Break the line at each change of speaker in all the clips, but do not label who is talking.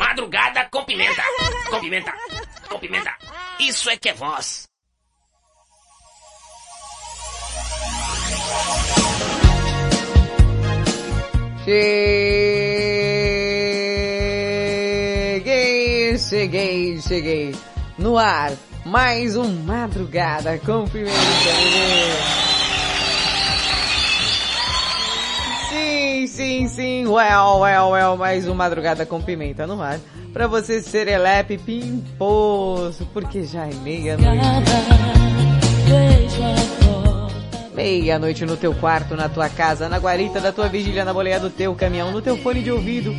Madrugada com pimenta. Com pimenta. Com pimenta. Isso é que é voz.
Cheguei, cheguei, cheguei. No ar, mais um Madrugada com Pimenta. Sim, sim, sim, well, well, well, mais um Madrugada com Pimenta no ar. Pra você serelepe pimposo, porque já é meia-noite. Meia-noite no teu quarto, na tua casa, na guarita da tua vigília, na boleia do teu caminhão, no teu fone de ouvido,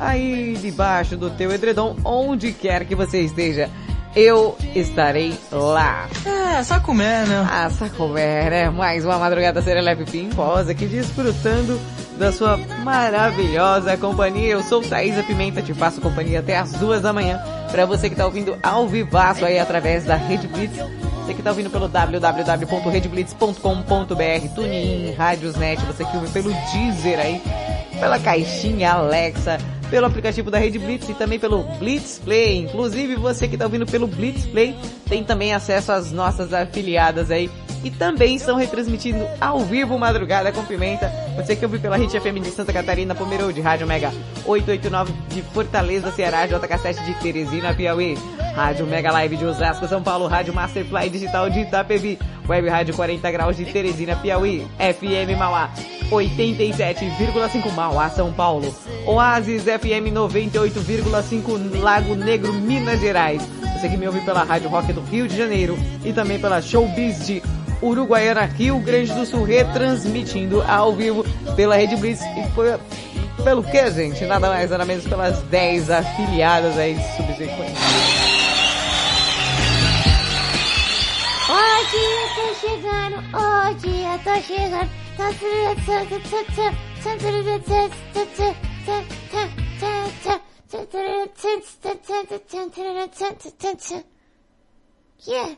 aí debaixo do teu edredom, onde quer que você esteja. Eu estarei lá.
É, só comer, né?
Ah, só comer, né? Mais uma madrugada serelepe pimposa aqui desfrutando da sua maravilhosa companhia. Eu sou Thaisa Pimenta, te faço companhia até as duas da manhã. Pra você que tá ouvindo ao vivaço aí através da Rede Blitz. Você que tá ouvindo pelo www.redblitz.com.br, TuneIn, Rádiosnet, você que ouve pelo Deezer aí, pela caixinha Alexa, pelo aplicativo da Rede Blitz e também pelo Blitz Play. Inclusive você que tá ouvindo pelo Blitz Play tem também acesso às nossas afiliadas aí e também estão retransmitindo ao vivo Madrugada com Pimenta. Você que ouve pela Hit FM de Santa Catarina, Pomerode, Rádio Mega 889 de Fortaleza, Ceará, JK7 de Teresina, Piauí, Rádio Mega Live de Osasco, São Paulo, Rádio Masterfly Digital de Itapevi, Web Rádio 40 Graus de Teresina, Piauí, FM Mauá 87,5 Mauá, São Paulo, Oasis FM 98,5 Lago Negro, Minas Gerais. Você que me ouve pela Rádio Rock do Rio de Janeiro e também pela Showbiz de Uruguaiana, Rio Grande do Sul, retransmitindo ao vivo pela Rede Blitz e foi pelo que, gente? Nada mais, nada menos pelas 10 afiliadas aí subsequentes.
Hoje eu tô chegando, hoje eu tô chegando. Que é?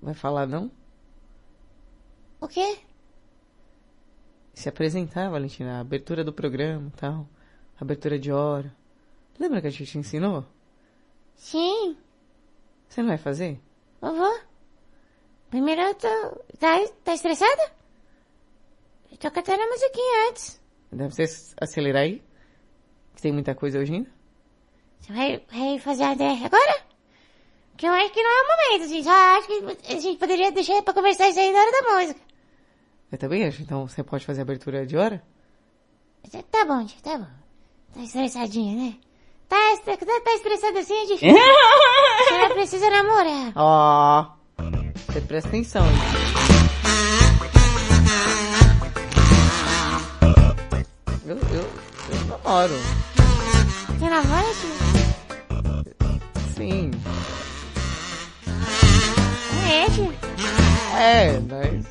Vai falar não?
O quê?
Se apresentar, Valentina, a abertura do programa e tal. Abertura de hora. Lembra que a gente te ensinou?
Sim,
Você não vai fazer?
Vovó. Primeiro eu tô... Tá, tá estressada? Eu tô cantando a musiquinha antes.
Deve ser acelerar aí? Que tem muita coisa hoje ainda?
Você vai, vai fazer a DR agora? Que eu acho que não é o momento, gente. Só acho que a gente poderia deixar pra conversar isso aí na hora da música.
Eu também acho. Então você pode fazer a abertura de hora?
Tá bom, tia, tá bom. Tá estressadinha, né? Tá, estre- tá, tá estressada assim, é difícil. Senhora precisa namorar.
Ó. Você presta atenção. hein? Eu, eu, eu namoro.
Você namora, tio?
Sim.
É, tio?
É, mas.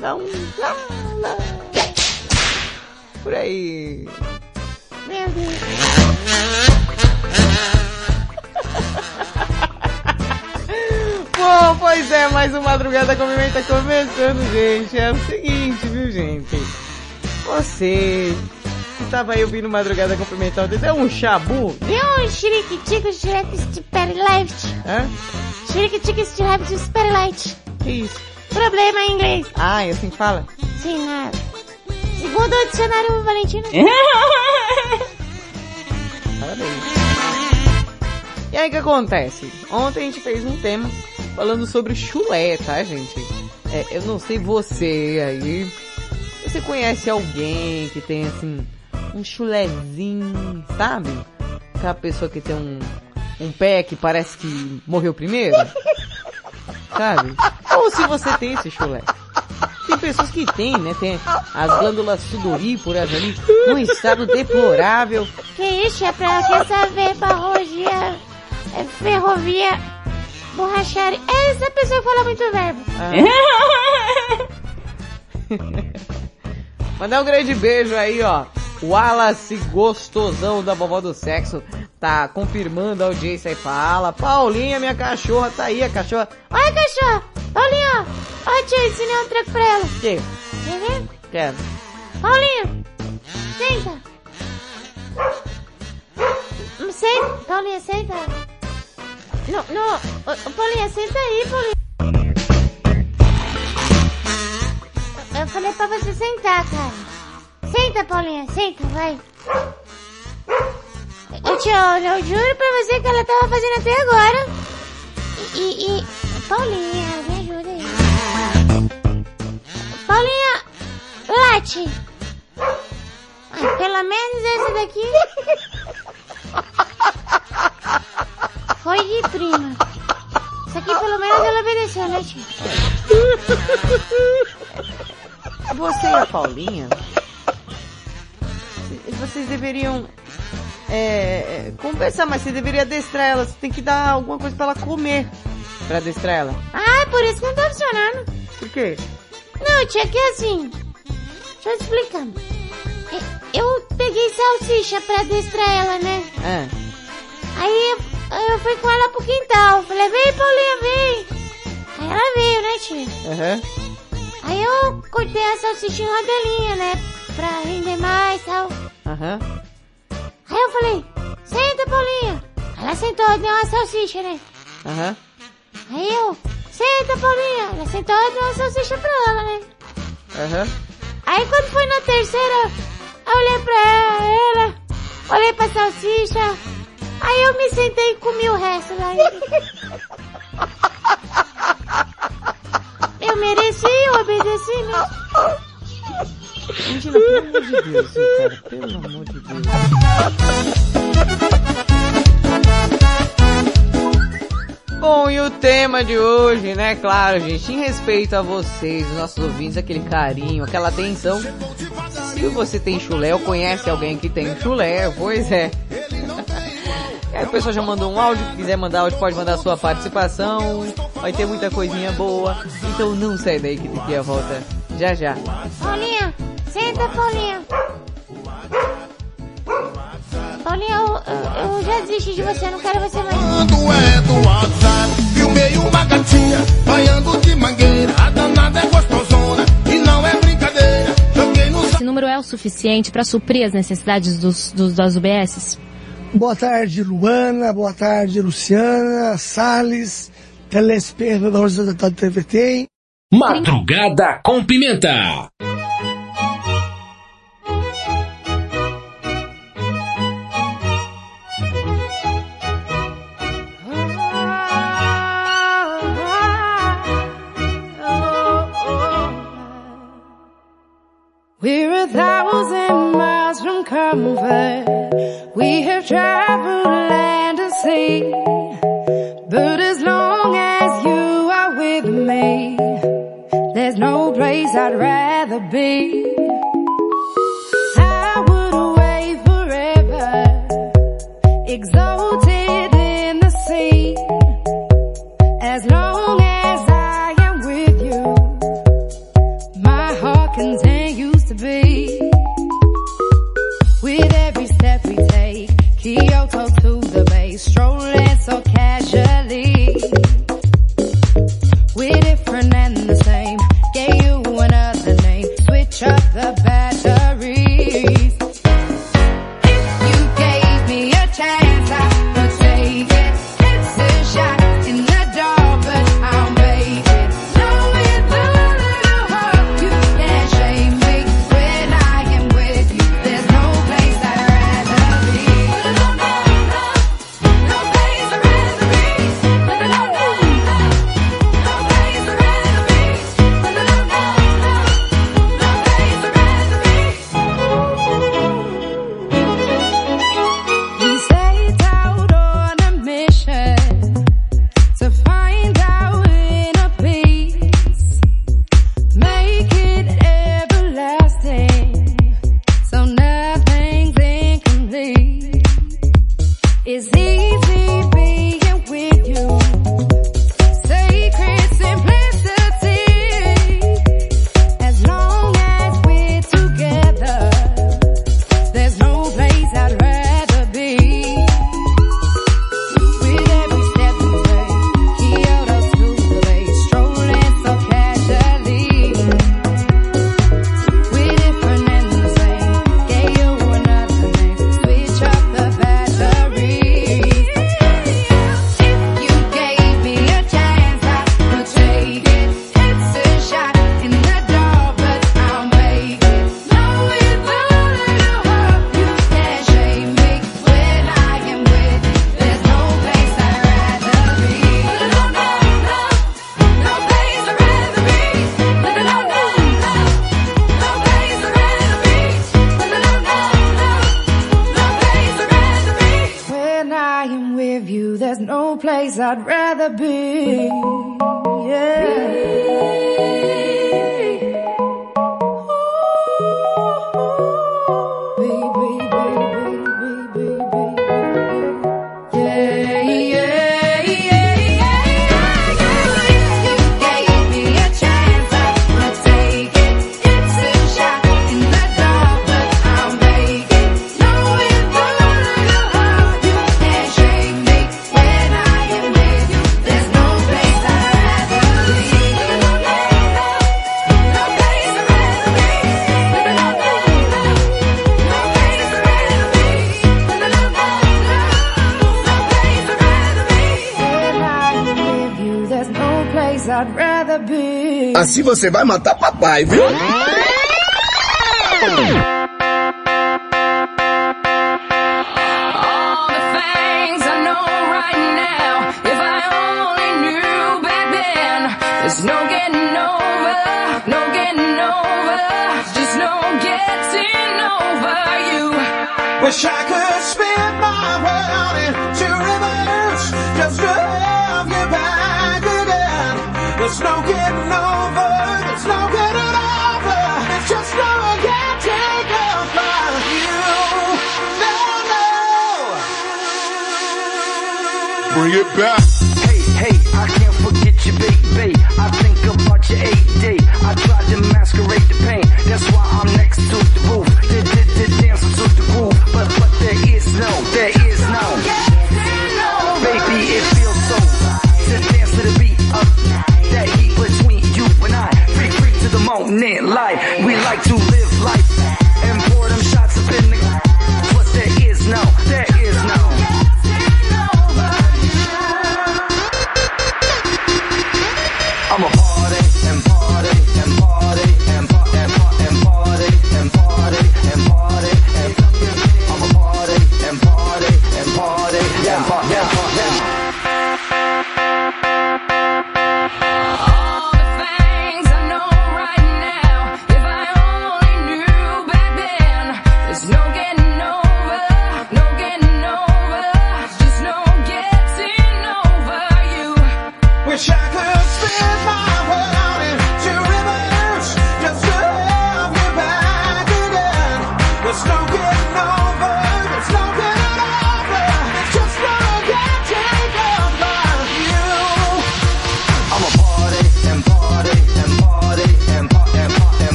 Não, não, não. Por aí.
Meu Deus.
Bom, pois é, mais uma madrugada com Pimenta começando, gente. É o seguinte, viu, gente? Você que tava aí ouvindo Madrugada com Pimenta ontem, é um chabu?
Deu um xiriquitico, xirique, superlight.
Hã?
Xiriquitico, xirique, superlight.
Que isso?
Problema em inglês.
Ah, é assim que fala?
Sim, nada. Segundo o dicionário
E aí o que acontece? Ontem a gente fez um tema falando sobre chulé, tá, gente? É, eu não sei você aí. Você conhece alguém que tem assim um chulezinho, sabe? Aquela pessoa que tem um, um pé que parece que morreu primeiro. Sabe? Ou se você tem esse chulé. Tem pessoas que têm, né? Tem as glândulas sudoríparas ali num estado deplorável.
Que isso, é pra quer saber barrogia, é, ferrovia, borracharia. É essa pessoa que fala muito verbo.
Mandar um grande beijo aí, ó. O Wallace Gostosão da vovó do sexo tá confirmando a audiência e fala. Paulinha, minha cachorra, tá aí a cachorra.
Olha, cachorro. Paulinha, ó. Tia, ensinei um treco pra ela.
Que?
Ver?
Quero.
Paulinha, senta. Hum, Senta. Paulinha, senta. Não, não. Paulinha, senta aí, Paulinha. Eu falei pra você sentar, cara. Senta, Paulinha, senta, vai. Eu te olho, eu juro pra você que ela tava fazendo até agora. E, e, e- Paulinha, me ajuda aí. Paulinha, late. Ai, pelo menos essa daqui. Foi de prima. Isso aqui pelo menos ela obedeceu, né, tio?
Você e a Paulinha, vocês deveriam é, é, conversar, mas você deveria adestrar ela. Você tem que dar alguma coisa pra ela comer pra adestrar ela.
Ah, por isso que não tá funcionando.
Por quê?
Não, tia, que assim. Deixa eu te explicar. E- Eu peguei salsicha pra adestrar ela, né?
Ah,
Aí eu, eu fui com ela pro quintal. Falei, vem, Paulinha, vem. Aí ela veio, né, tia?
aham,
Aí eu cortei a salsicha em rodelinha, né? Pra render mais tal.
aham.
Aí eu falei, senta, Paulinha. Ela sentou, deu uma salsicha, né?
Aham.
Aí eu, senta, Paulinha. Ela sentou, deu uma salsicha pra ela, né?
Aham.
Aí quando foi na terceira, eu olhei pra ela, olhei pra salsicha, aí eu me sentei e comi o resto daí. Eu mereci, eu obedeci mesmo.
Pelo amor de Deus, cara. Pelo amor de Deus. Bom, e o tema de hoje, né? Claro, gente, em respeito a vocês, os nossos ouvintes, aquele carinho, aquela atenção. Se você tem chulé ou conhece alguém que tem chulé, pois é. É, o pessoal já mandou um áudio, se quiser mandar áudio pode mandar sua participação. Vai ter muita coisinha boa. Então não sai daí que daqui a volta já já.
Paulinha, senta, Paulinha. Paulinha, eu, eu, eu já desisti de você, eu não quero você mais.
Quando é do WhatsApp, filmei uma gatinha, banhando de mangueira, a danada é gostosona, e não é brincadeira, joguei no
Esse número é o suficiente para suprir as necessidades dos, dos, das UBSs?
Boa tarde, Luana. Boa tarde, Luciana, Salles, telespectadores da da TVT.
Madrugada com Pimenta.
Thousand miles from comfort. We have traveled land and sea. But as long as you are with me, there's no place I'd rather be. I would away forever, exalted I'd rather be
se você vai matar papai, viu?
Wish I could
bring it back.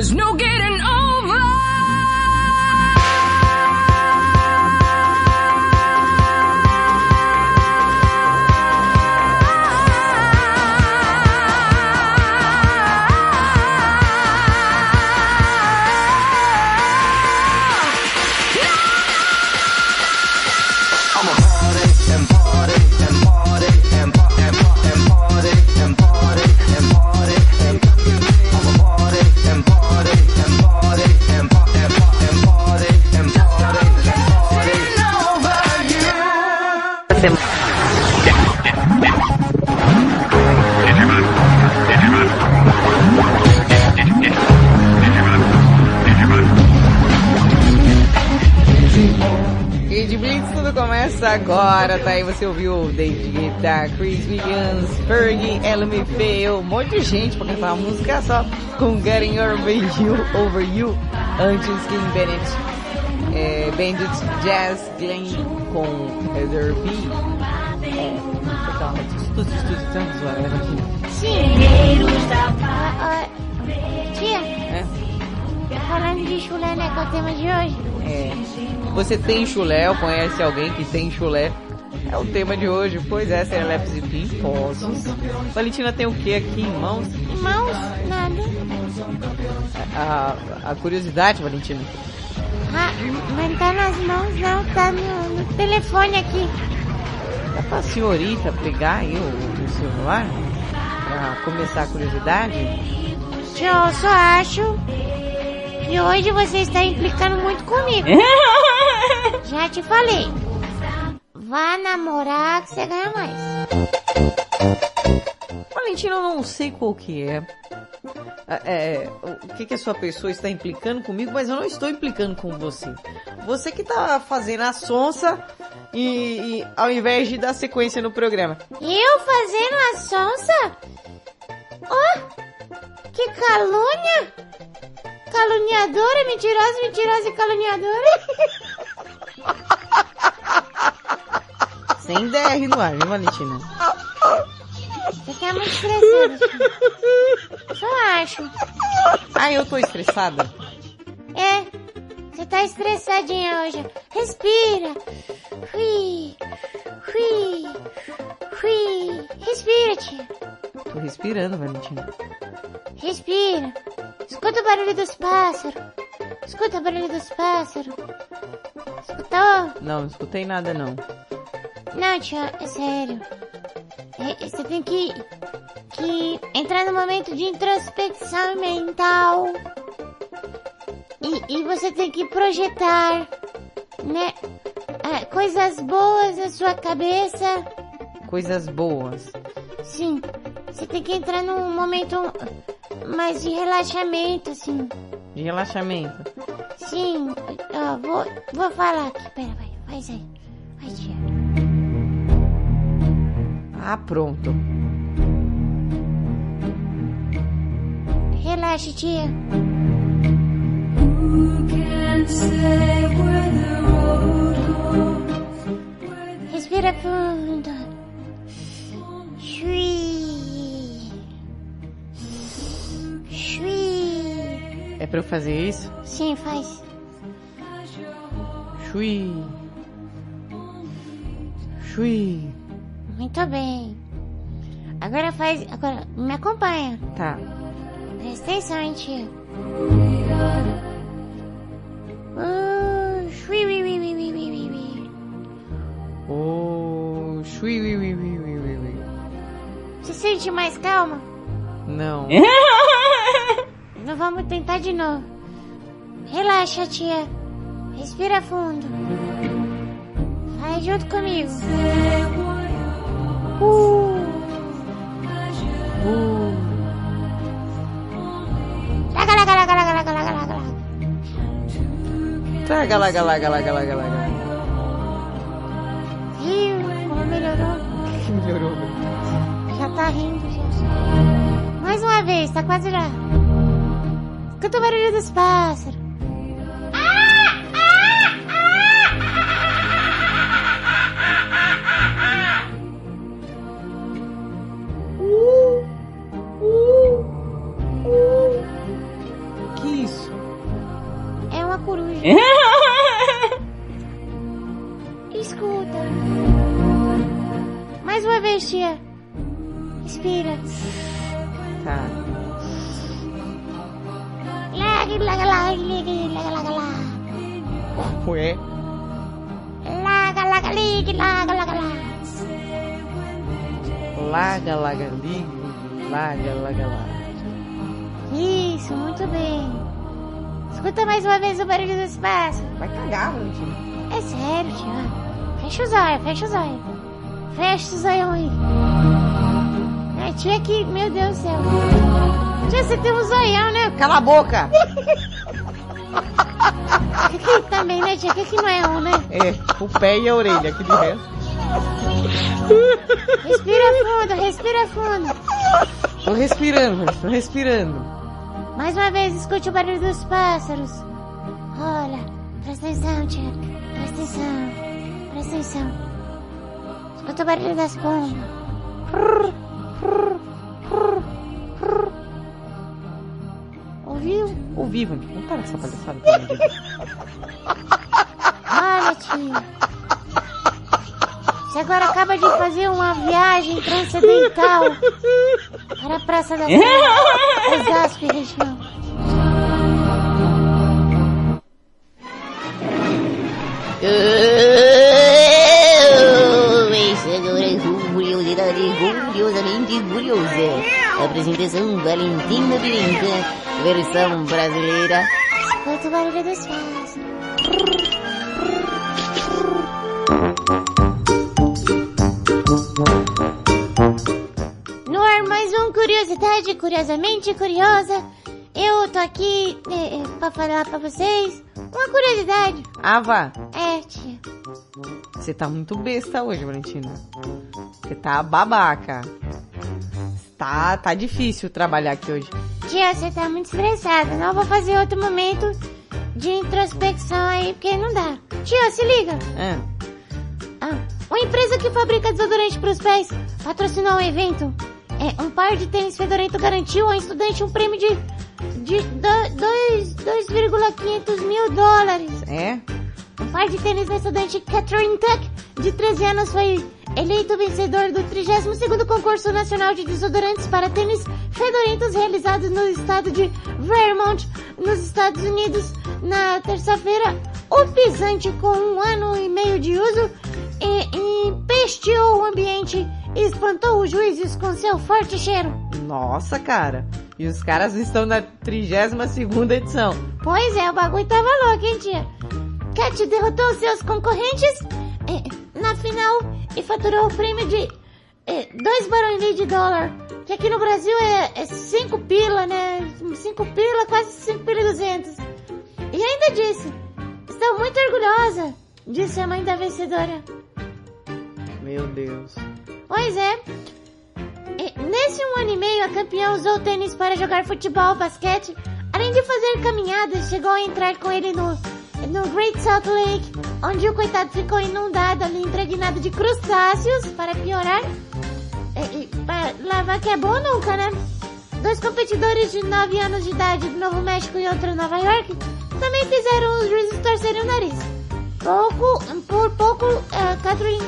There's no getting
Começa agora, tá aí, você ouviu David Guetta, Chris Williams, Fergie, LMFAO, um monte de gente pra cantar uma música só com Getting Your You, Over You, antes Kim Bennett, é, Bandit Jazz Glenn com Heather B.
Cheiros da paz. Tia,
é?
falando de chulé, né, que é o tema de hoje.
É. Você tem chulé ou conhece alguém que tem chulé? É o tema de hoje, pois é, Sereleps e Pimposos. Valentina tem o que aqui em mãos?
Em mãos? Nada.
A, a, curiosidade, Valentina.
Ah, mas tá nas mãos não, tá no, no telefone aqui.
Dá pra senhorita pegar aí o, o celular? Pra começar a curiosidade?
Eu só acho que hoje você está implicando muito comigo. Já te falei. Vá namorar que você ganha mais.
Valentina, eu não sei qual que é. É, é, o que que a sua pessoa está implicando comigo, mas eu não estou implicando com você. Você que tá fazendo a sonsa e, e ao invés de dar sequência no programa.
Eu fazendo a sonsa? Oh, que calúnia! Caluniadora, mentirosa, mentirosa e caluniadora.
Sem DR no ar, viu, Valentina?
Você tá muito estressado. tio. Só acho.
Ah, eu tô estressada?
É, você tá estressadinha hoje. Respira. Fui, fui, fui. Respira, tia.
Tô respirando, Valentina.
Respira. Escuta o barulho dos pássaros. Escuta o barulho dos pássaros. Escutou?
Não, não escutei nada não.
Não, tia, é sério. É, você tem que, que entrar no momento de introspecção mental. E, e você tem que projetar, né? é, coisas boas na sua cabeça.
Coisas boas.
Sim, você tem que entrar num momento mais de relaxamento, assim.
De relaxamento.
Sim, ó, vou, vou falar aqui. Pera, vai, faz aí. Vai, tia.
Ah, pronto.
Relaxa, tia. Respira
pra eu fazer isso?
Sim, faz.
Chui. Chui.
Muito bem. Agora faz. Agora, me acompanha.
Tá.
Presta atenção, hein, tia. Uh, shui, ui, ui, ui, ui, ui, ui, ui.
Oh, chui, ui, ui, ui, ui, ui, ui.
Se sente mais calma?
Não.
Não vamos tentar de novo. Relaxa, tia. Respira fundo. Vai junto comigo. Uh.
Uh.
Laga, laga, laga, laga, laga, laga, laga, laga.
Traga, laga, laga, laga, laga, laga.
Viu como melhorou?
Melhorou.
Já tá rindo, já. Mais uma vez, tá quase lá. Escuta o barulho dos pássaros. Tia que, meu Deus do céu. Tia, você tem um zoião, né?
Cala a boca!
Que que também, né, tia? Que que não é um, né?
É, o pé e a orelha, que de resto.
Respira fundo, respira fundo.
Tô respirando, tô respirando.
Mais uma vez, escute o barulho dos pássaros. Olha, presta atenção, tia. Presta atenção. Presta atenção. Escuta o barulho das pombas. Ouviu?
Ouvi, Valentina. Não para essa palhaçada. pelo amor de Deus.
Olha, tia. Você agora acaba de fazer uma viagem transcendental para a Praça da Sé, Osasco e região.
Curiosidade, curiosamente curiosa.
apresentação Valentina Birinca, versão brasileira. Escuta o barulho dos fãs. No ar, mais um Curiosidade Curiosamente Curiosa. Eu tô aqui é, é, pra falar pra vocês uma curiosidade.
Ava,
tia.
você tá muito besta hoje, Valentina. Você tá babaca. Tá, tá difícil trabalhar aqui hoje.
Tia, você tá muito estressada. Não vou fazer outro momento de introspecção aí, porque não dá. Tia, se liga.
Ah,
Ah, uma empresa que fabrica desodorante para os pés patrocinou um evento. É, um par de tênis fedorento garantiu ao estudante um prêmio de, de do- dois- 2,500 mil dólares.
é?
Um par de tênis da estudante Catherine Tuck, de 13 anos, foi eleito vencedor do 32º Concurso Nacional de Desodorantes para Tênis Fedorentos realizado no estado de Vermont, nos Estados Unidos, na terça-feira. O pisante, com um ano e meio de uso, empesteou o ambiente e espantou os juízes com seu forte cheiro.
Nossa, cara. E os caras estão na 32ª edição.
Pois é, o bagulho tava louco, hein, tia? Cat derrotou seus concorrentes eh, na final e faturou o prêmio de 2 barões de dólar. Que aqui no Brasil é 5 pila, né? 5 pila, quase 5 pila e 200. E ainda disse, estou muito orgulhosa, disse a mãe da vencedora.
Meu Deus.
Pois é. E nesse um ano e meio, a campeã usou o tênis para jogar futebol, basquete, além de fazer caminhadas, chegou a entrar com ele no, no Great Salt Lake, onde o coitado ficou inundado ali, impregnado de crustáceos, para piorar. E, e, para lavar que é bom nunca, né? Dois competidores de 9 anos de idade do Novo México e outro Nova York também fizeram os juízes torcerem o nariz. Pouco, por pouco, eh, Catherine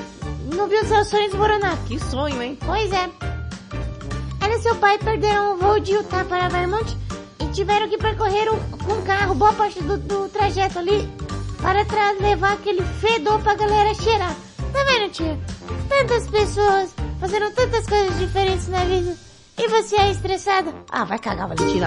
não viu seus sonhos desmoronar.
Que sonho, hein?
Pois é. Ela e seu pai perderam o voo de Utah para Vermont tiveram que percorrer um, com um carro boa parte do, do trajeto ali para tra- levar aquele fedor pra galera cheirar. Tá vendo, tia? Tantas pessoas fazendo tantas coisas diferentes na vida. E você é estressada?
Ah, vai cagar, Valentina.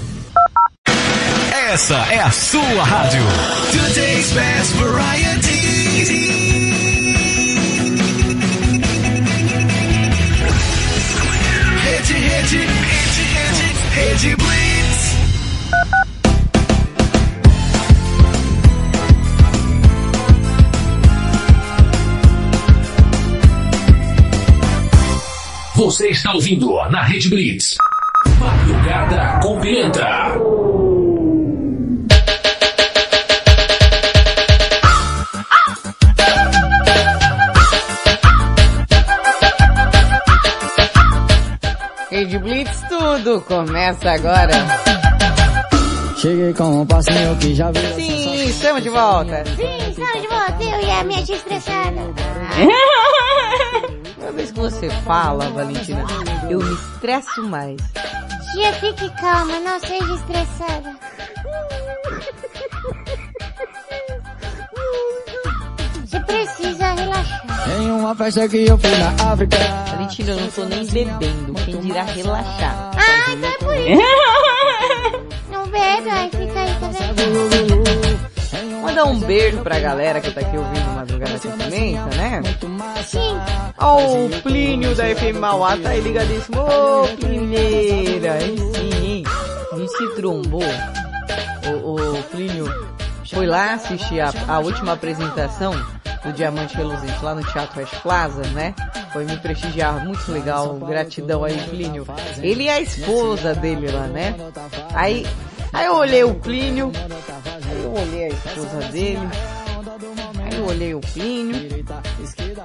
Essa é a sua rádio.
Today's best variety. Rede, rede, rede, rede, rede Blitz.
Você está ouvindo na Rede Blitz. Madrugada com Pimenta.
Tudo começa agora.
Cheguei com um passinho que já veio.
Sim, estamos de volta.
Sim, estamos de volta, eu e a minha tia estressada.
Toda vez que você fala, Valentina, eu me estresso mais.
Tia, fique calma, não seja estressada. Precisa relaxar.
Em uma festa que eu fui na África.
Valentina, eu não tô nem bebendo. Quem dirá relaxar?
Ah, então é por isso. Não bebe, aí fica aí, tá vendo?
Mandar um beijo pra galera que tá aqui ouvindo Madrugada com Pimenta, né?
Sim.
Ó, o Plínio da FM Mauá tá aí ligadíssimo. Ô, Plineira, aí sim, se trombou. O, o Plínio foi lá assistir a, a última apresentação do Diamante Reluzente lá no Teatro West Plaza, né? Foi me prestigiar, muito legal, gratidão aí, Plínio. Ele e a esposa dele lá, né? Aí, aí eu olhei o Plínio, aí eu olhei a esposa dele, aí eu olhei o Plínio,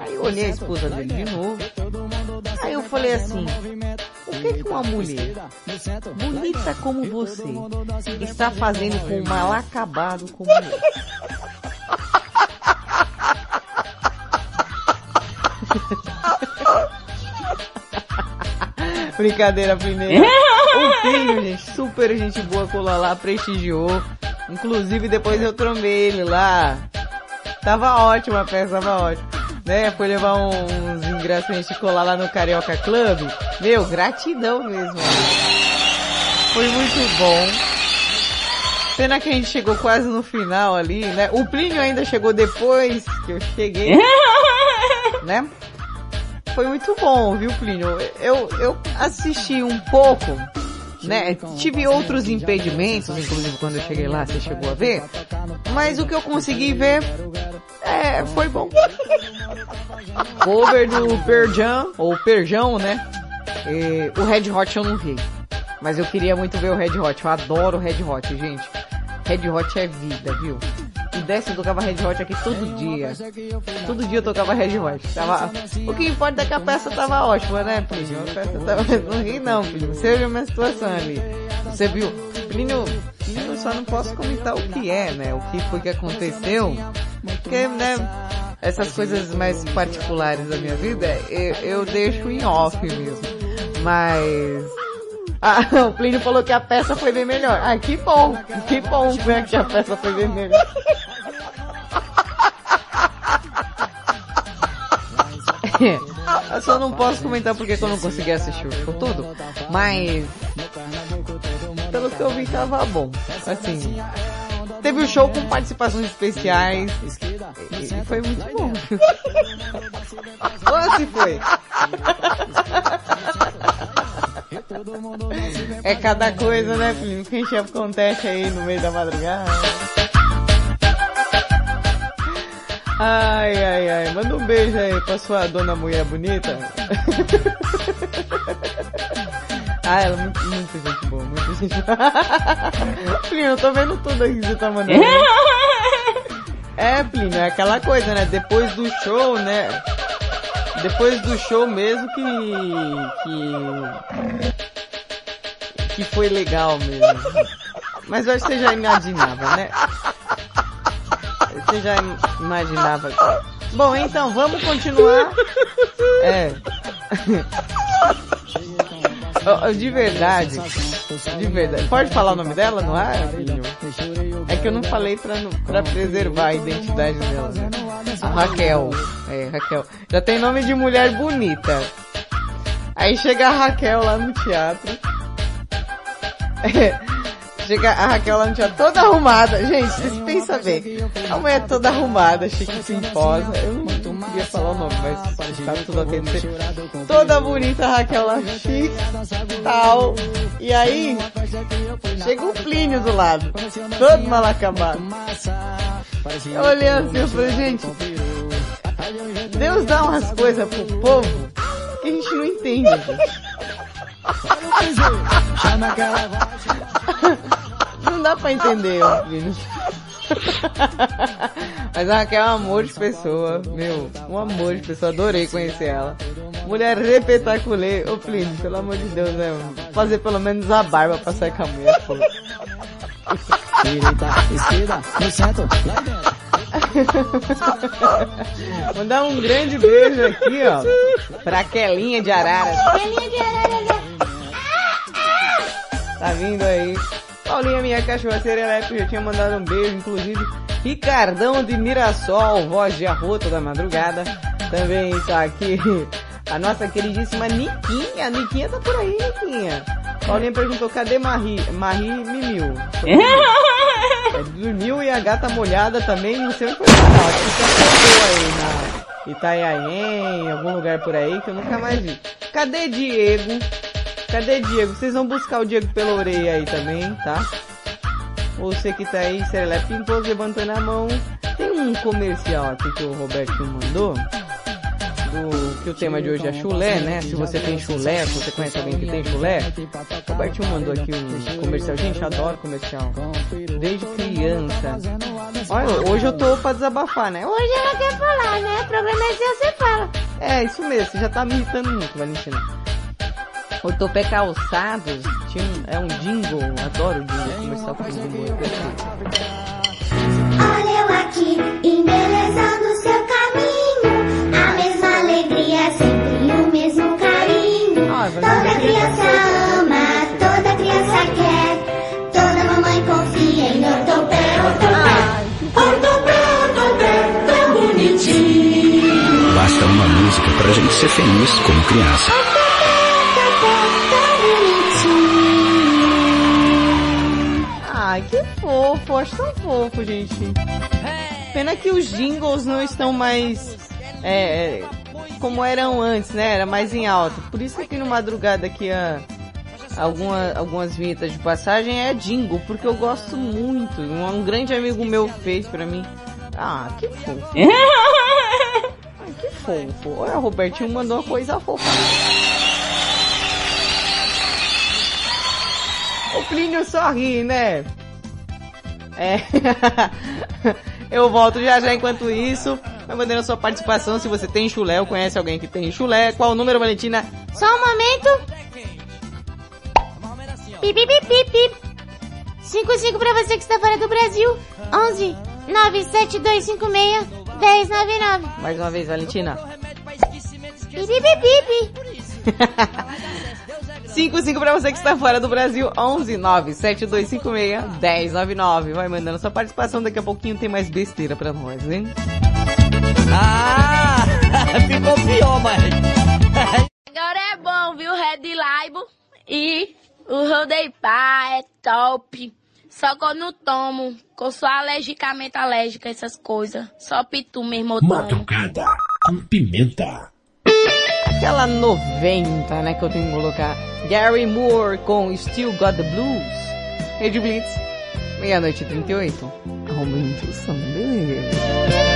aí eu olhei a esposa dele de novo, aí eu falei assim, o que que uma mulher bonita como você está fazendo com um mal acabado como eu? Brincadeira, primeiro. O filho, gente, super gente boa, colou lá, prestigiou. Inclusive, depois eu trombei ele lá. Tava ótima a peça, tava ótima. Né, foi levar uns ingressos pra gente colar lá no Carioca Club. Meu, gratidão mesmo. Foi muito bom. Pena que a gente chegou quase no final ali, né? O Plínio ainda chegou depois que eu cheguei. né? Foi muito bom, viu, Plínio? Eu, eu assisti um pouco, né? Tive outros impedimentos, inclusive quando eu cheguei lá, você chegou a ver. Mas o que eu consegui ver, é, foi bom. Cover do Perjão, ou Perjão, né? E, o Red Hot eu não vi. Mas eu queria muito ver o Red Hot. Eu adoro o Red Hot, gente. Red Hot é vida, viu? E eu tocava Red Hot aqui todo dia. Todo dia eu tocava Red Hot. Tava... O que importa é que a peça tava ótima, né, Plínio? A peça tava... Não ri não, Plínio. Você viu minha situação ali. Você viu? Plínio, Plínio, só não posso comentar o que é, né? O que foi que aconteceu. Porque, né, essas coisas mais particulares da minha vida, eu, eu deixo em off mesmo. Mas... Ah, o Plínio falou que a peça foi bem melhor. Ah, que bom. Que bom ver que a peça foi bem melhor. Eu só não posso comentar porque eu não consegui assistir o show todo, mas pelo que eu vi tava bom. Assim, teve o show com participações especiais e, foi muito bom. Ou se foi? É cada coisa, né, filho? Que a gente acontece aí no meio da madrugada. Ai, ai, ai. Manda um beijo aí pra sua dona mulher bonita. ah, ela é muito, muito gente boa, muito gente boa. Plínio, eu tô vendo tudo aí que você tá mandando. É, Plínio, é aquela coisa, né? Depois do show, né? Depois do show mesmo que... que... que foi legal mesmo. Mas eu acho que você já imaginava, né? Você já imaginava. Bom, então, vamos continuar. É. De verdade. De verdade. Pode falar o nome dela ar, filho? É que eu não falei pra, pra preservar a identidade dela. Né? A Raquel. É, Raquel. Já tem nome de mulher bonita. Aí chega a Raquel lá no teatro. É. Chega a Raquel lá no teatro toda arrumada. Gente, vocês pensam bem. A mulher toda arrumada, chique simposa. Eu não, não queria falar o nome, mas tá tudo ok. Toda bonita a Raquel lá, chique, tal. E aí, chega o Plínio do lado. Todo mal acabado. Eu olhei assim, eu falei, gente, Deus dá umas coisas pro povo que a gente não entende. Gente. Não dá pra entender, filho. Mas a Raquel é um amor de pessoa, meu, um amor de pessoa, adorei conhecer ela. Mulher repetaculê, ô Plínio, pelo amor de Deus, né? Fazer pelo menos a barba pra sair com a mulher, pô.
Direita, esquerda, no centro, lá dentro.
Mandar um grande beijo aqui, ó, pra Kelinha de Araras.
De arara.
Tá vindo aí. Paulinha, minha cachorra serelepe, já tinha mandado um beijo, inclusive. Ricardão de Mirassol, voz de arrota da madrugada. Também tá aqui a nossa queridíssima Niquinha. Niquinha tá por aí, Niquinha. Paulinha perguntou, cadê Marie? Marie mimiu. É, dormiu e a gata molhada também, não sei foi. Acho que se acordou aí na Itaiaém, em algum lugar por aí que eu nunca mais vi. Cadê Diego? Cadê Diego? Vocês vão buscar o Diego pela orelha aí também, tá? Você que tá aí, Serelepe Pimposo, levantando a mão. Tem um comercial aqui que o Roberto mandou. Do, que o tema de hoje é chulé, né? Se você tem chulé, se você conhece alguém que tem chulé. O Roberto mandou aqui um comercial. Gente, adoro comercial. Desde criança. Olha, hoje eu tô pra desabafar, né?
Hoje ela quer falar, né? O programa é seu, você fala.
É, isso mesmo, você já tá me irritando muito, Valentina. Ortopé Calçados tinha um, é um jingle, adoro jingle, comercial com jingle. é perfeito.
Olha eu aqui, embelezando seu caminho.
Ah,
Toda criança ama, toda criança quer. Toda mamãe confia em ortopé, ortopé. Ortopé, ortopé, tão bonitinho.
Basta uma música pra gente ser feliz como criança.
Ai, que fofo, acho tão fofo, gente. Pena que os jingles não estão mais é, como eram antes, né? Era mais em alta. Por isso que aqui no madrugada aqui a alguma, algumas vinhetas de passagem é jingle, porque eu gosto muito. Um, um grande amigo meu fez pra mim. Ah, que fofo. Ai, que fofo. Olha, o Robertinho mandou uma coisa fofa. O Plínio sorri, né? É. Eu volto já já enquanto isso. Vai mandando a sua participação se você tem chulé ou conhece alguém que tem chulé. Qual o número, Valentina?
Só um momento. Pip, pip, pip, pip, pip. 55 pra você que está fora do Brasil. 11 97256 1099.
Mais uma vez, Valentina.
Pip, pip, pip.
55 pra você que está fora do Brasil. 11 97256 1099. Vai mandando sua participação. Daqui a pouquinho tem mais besteira pra nós, hein?
Ah, ficou pior, mas...
Agora é bom, viu? Red Laibo e o Rodei Pá é top. Só que eu não tomo, que eu sou alergicamente alérgica a essas coisas. Só pitu mesmo eu tomo.
Madrugada com pimenta.
Aquela 90, né, que eu tenho que colocar. Gary Moore com Still Got the Blues. Rede Blitz, meia-noite e 38. Aumente o som, beleza.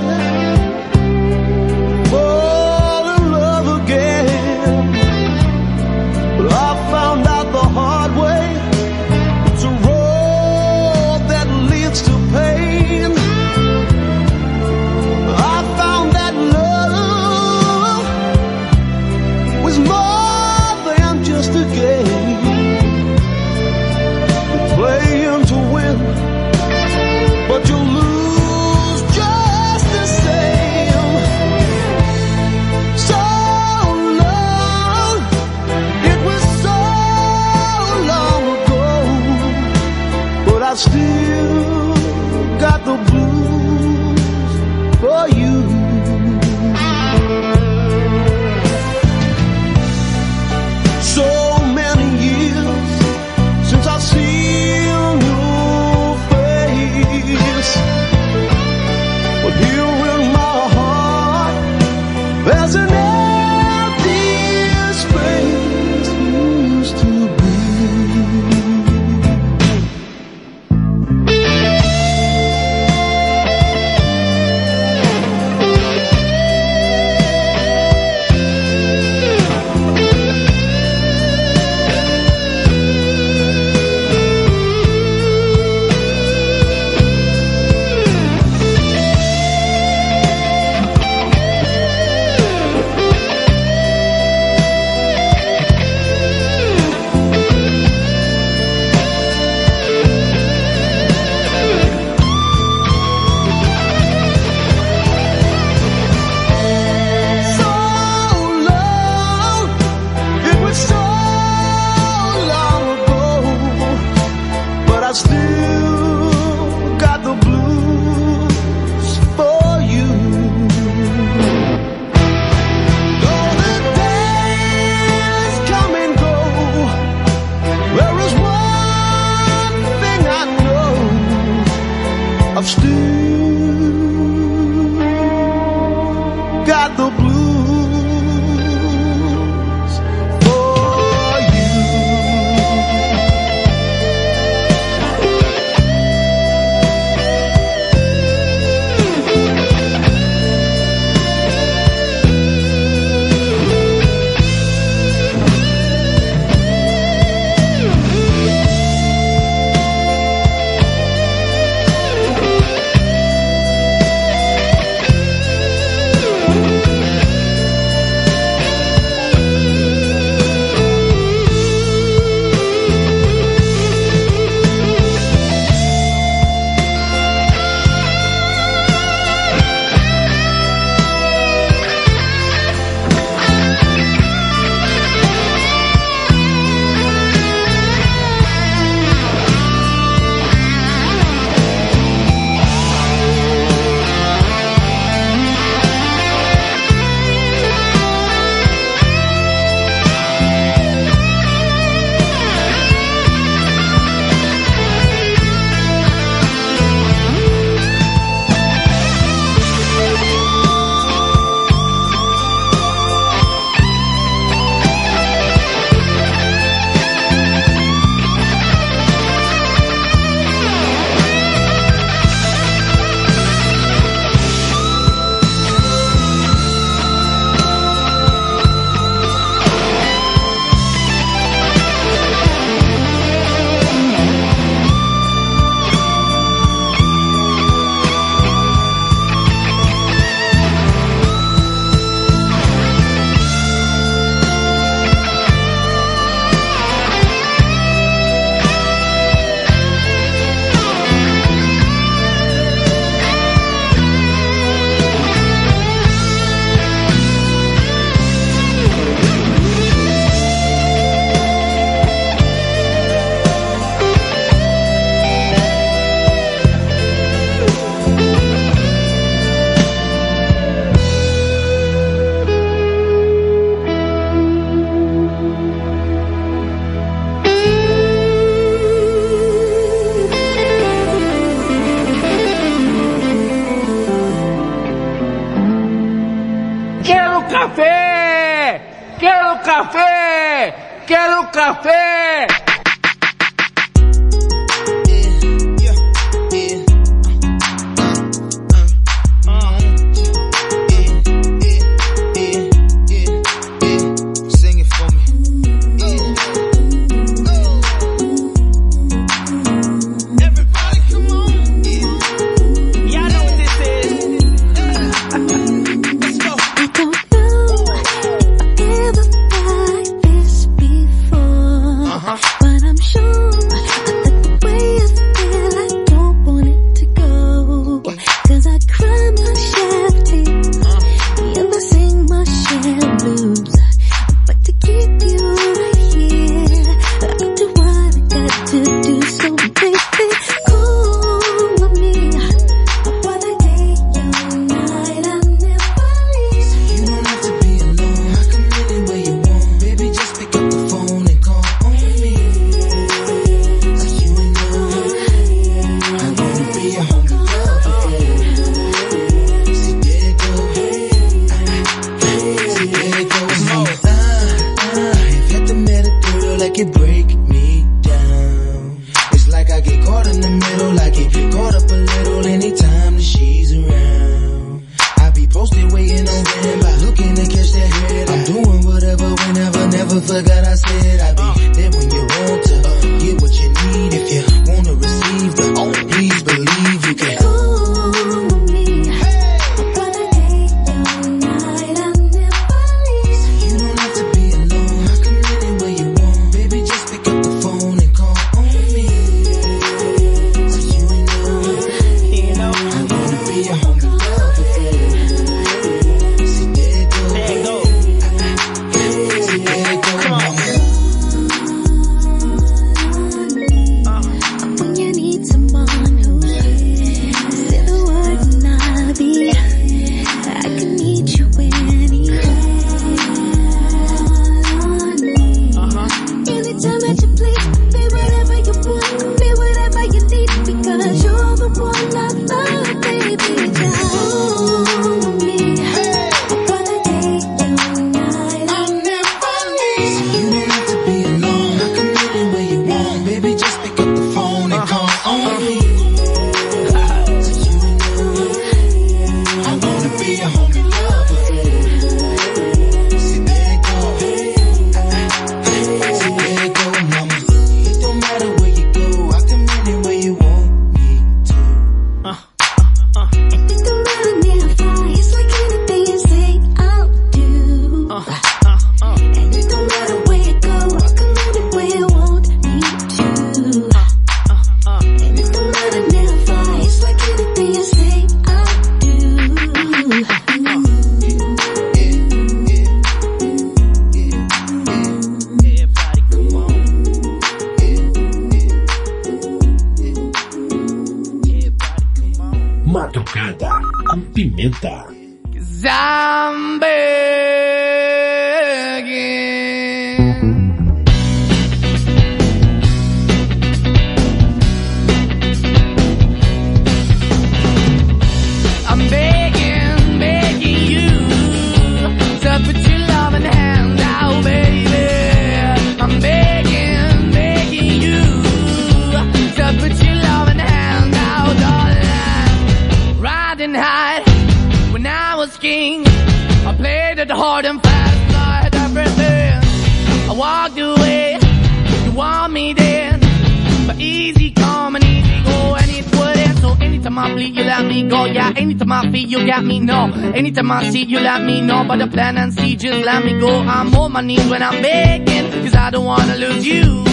Anytime I see
you,
let me know about the plan and see. Just let me go. I'm on my knees when I'm begging, cause I don't wanna lose you.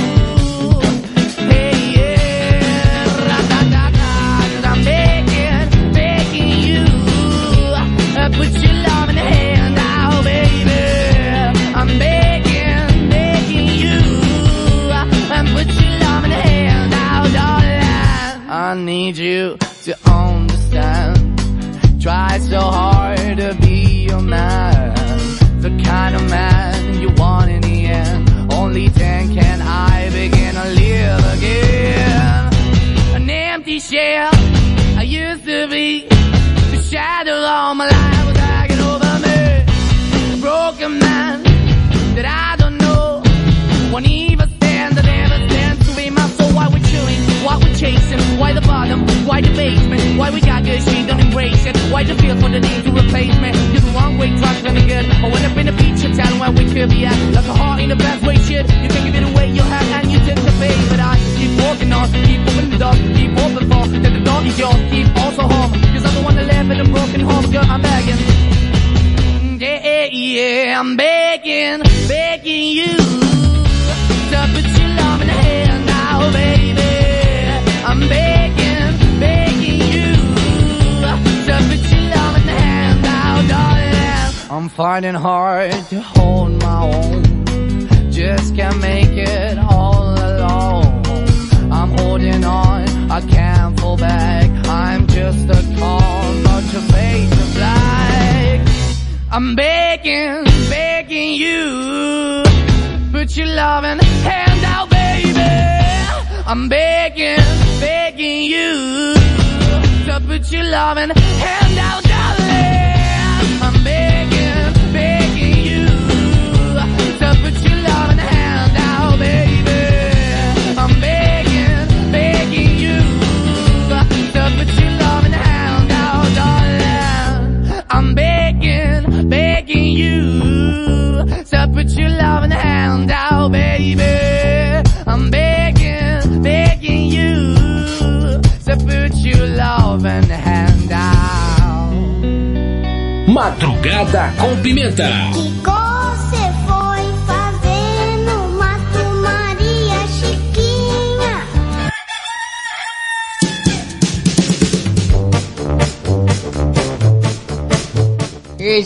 Madrugada com Pimenta.
Que você foi fazer no Mato Maria Chiquinha?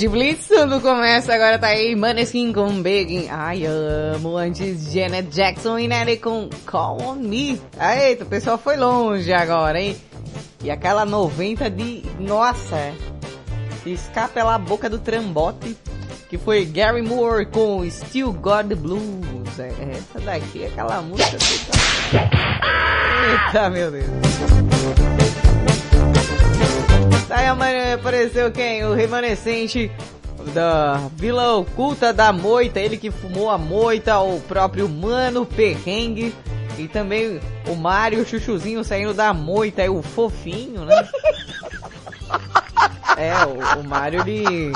Blitz, tudo começa, agora tá aí Maneskin com Begging. Ai, amo. Antes Janet Jackson e Nelly com Call On Me. Eita, o pessoal foi longe agora, hein? E aquela 90 de... Nossa, escapa pela boca do trambote, que foi Gary Moore com Still The Blues. É, essa daqui é aquela música... que tá- Eita, meu Deus. Aí amanhã apareceu quem? O remanescente da Vila Oculta da Moita, ele que fumou a moita, o próprio Mano Perrengue e também o Mário Chuchuzinho saindo da moita, é o fofinho, né? É, o, o Mário ele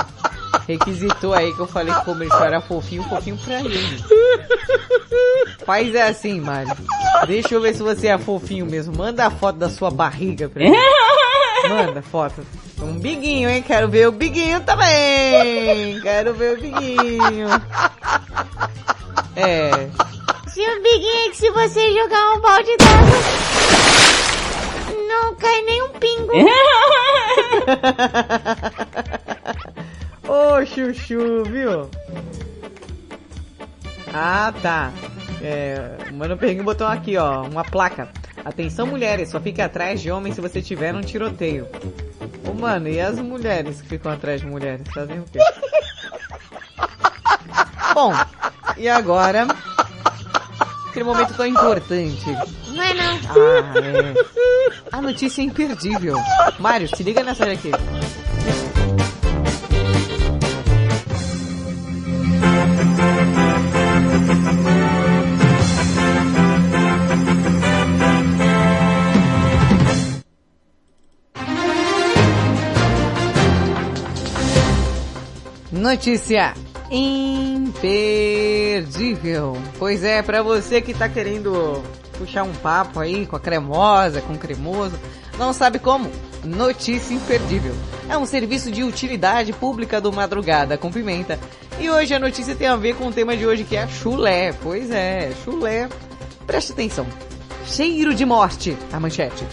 requisitou aí que eu falei que ele só era fofinho, fofinho pra ele. Faz é assim, Mário. Deixa eu ver se você é fofinho mesmo. Manda a foto da sua barriga pra mim. Manda foto. Um biguinho, hein? Quero ver o biguinho também. Quero ver o biguinho. É.
Se o biguinho é que se você jogar um balde d'água, não cai nem um pingo.
Ô, chuchu, viu? Ah, tá. É, o Mano Perrinho botou aqui, ó, uma placa. Atenção mulheres, só fique atrás de homens se você tiver um tiroteio. Ô, mano, e as mulheres que ficam atrás de mulheres? Fazem o quê? Bom, e agora? Aquele momento tão importante.
Não é não.
Ah, é. A notícia é imperdível. Mário, se liga nessa daqui. Notícia imperdível. Pois é, pra você que tá querendo puxar um papo aí com a cremosa, com o cremoso, não sabe como? Notícia imperdível. É um serviço de utilidade pública do Madrugada com Pimenta. E hoje a notícia tem a ver com o tema de hoje que é chulé. Pois é, chulé. Preste atenção. Cheiro de morte, a manchete.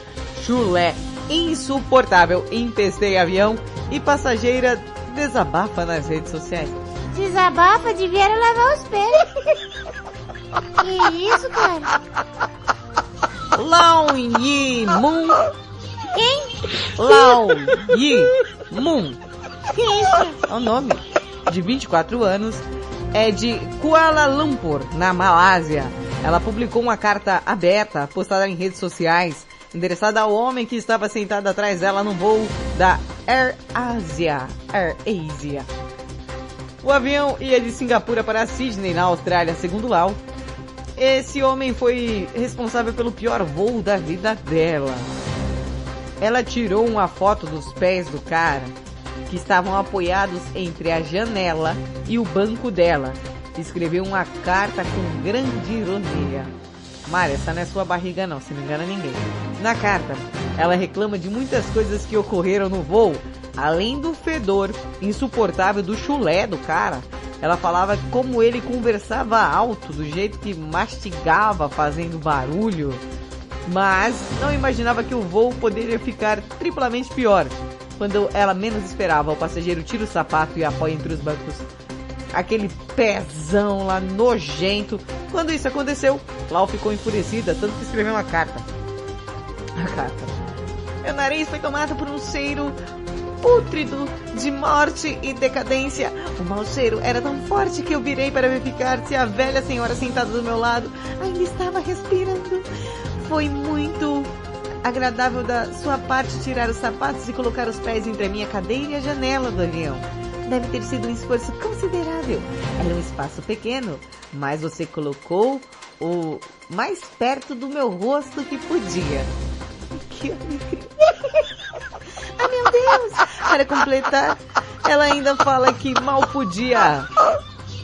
Chulé insuportável empesteia avião e passageira desabafa nas redes sociais.
Desabafa, devia era lavar os pés. que isso, cara?
Lao Yi Moon.
Quem?
Lao Yi Moon.
Que isso?
É o nome. De 24 anos. É de Kuala Lumpur, na Malásia. Ela publicou uma carta aberta, postada em redes sociais, endereçada ao homem que estava sentado atrás dela no voo da Air Asia. Air Asia. O avião ia de Singapura para Sydney, na Austrália, segundo Lau. Esse homem foi responsável pelo pior voo da vida dela. Ela tirou uma foto dos pés do cara, que estavam apoiados entre a janela e o banco dela. Escreveu uma carta com grande ironia. Mária, essa não é sua barriga não, se não engana ninguém. Na carta, ela reclama de muitas coisas que ocorreram no voo, além do fedor insuportável do chulé do cara. Ela falava como ele conversava alto, do jeito que mastigava fazendo barulho, mas não imaginava que o voo poderia ficar triplamente pior. Quando ela menos esperava, o passageiro tira o sapato e apoia entre os bancos aquele pezão lá nojento. Quando isso aconteceu, Lau ficou enfurecida, tanto que escreveu uma carta. A carta. Meu nariz foi tomado por um cheiro pútrido de morte e decadência. O mau cheiro era tão forte que eu virei para verificar se a velha senhora sentada do meu lado ainda estava respirando. Foi muito agradável da sua parte tirar os sapatos e colocar os pés entre a minha cadeira e a janela do avião. Deve ter sido um esforço considerável. Era um espaço pequeno, mas você colocou o mais perto do meu rosto que podia. Que alegria. Ah, meu Deus! Para completar, ela ainda fala que mal podia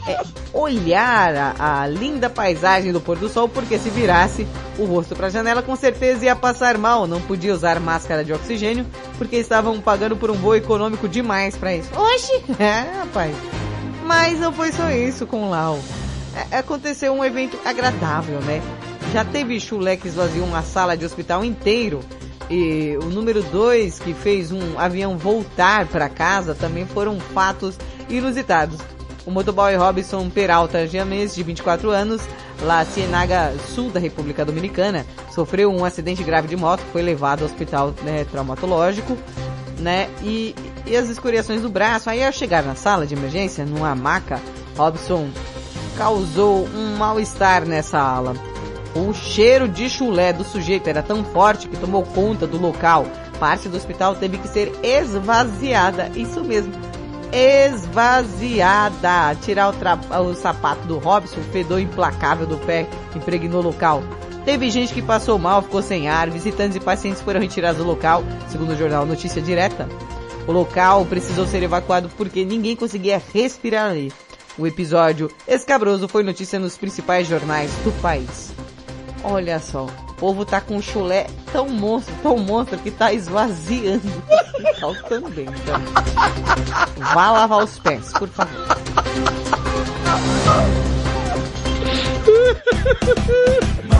é, olhar a, a linda paisagem do pôr do sol, porque se virasse o rosto para a janela, com certeza ia passar mal. Não podia usar máscara de oxigênio, porque estavam pagando por um voo econômico demais para isso.
Oxi!
É, rapaz. Mas não foi só isso com o Lau. É, aconteceu um evento agradável, né? Já teve chulé que esvaziou uma sala de hospital inteiro. E o número 2, que fez um avião voltar para casa, também foram fatos inusitados. O motoboy Robson Peralta Giames, de 24 anos, lá Cienaga Sul da República Dominicana, sofreu um acidente grave de moto, foi levado ao hospital né, traumatológico, né? E, e as escoriações do braço. Aí ao chegar na sala de emergência, numa maca, Robson causou um mal-estar nessa ala. O cheiro de chulé do sujeito era tão forte que tomou conta do local. Parte do hospital teve que ser esvaziada. Isso mesmo. Esvaziada. Tirar o, o sapato do Robson, o fedor implacável do pé, impregnou o local. Teve gente que passou mal, ficou sem ar. Visitantes e pacientes foram retirados do local, segundo o jornal Notícia Direta. O local precisou ser evacuado porque ninguém conseguia respirar ali. O episódio escabroso foi notícia nos principais jornais do país. Olha só, o povo tá com um chulé tão monstro, tão monstro que tá esvaziando o hospital também. Então, vá lavar os pés, por favor.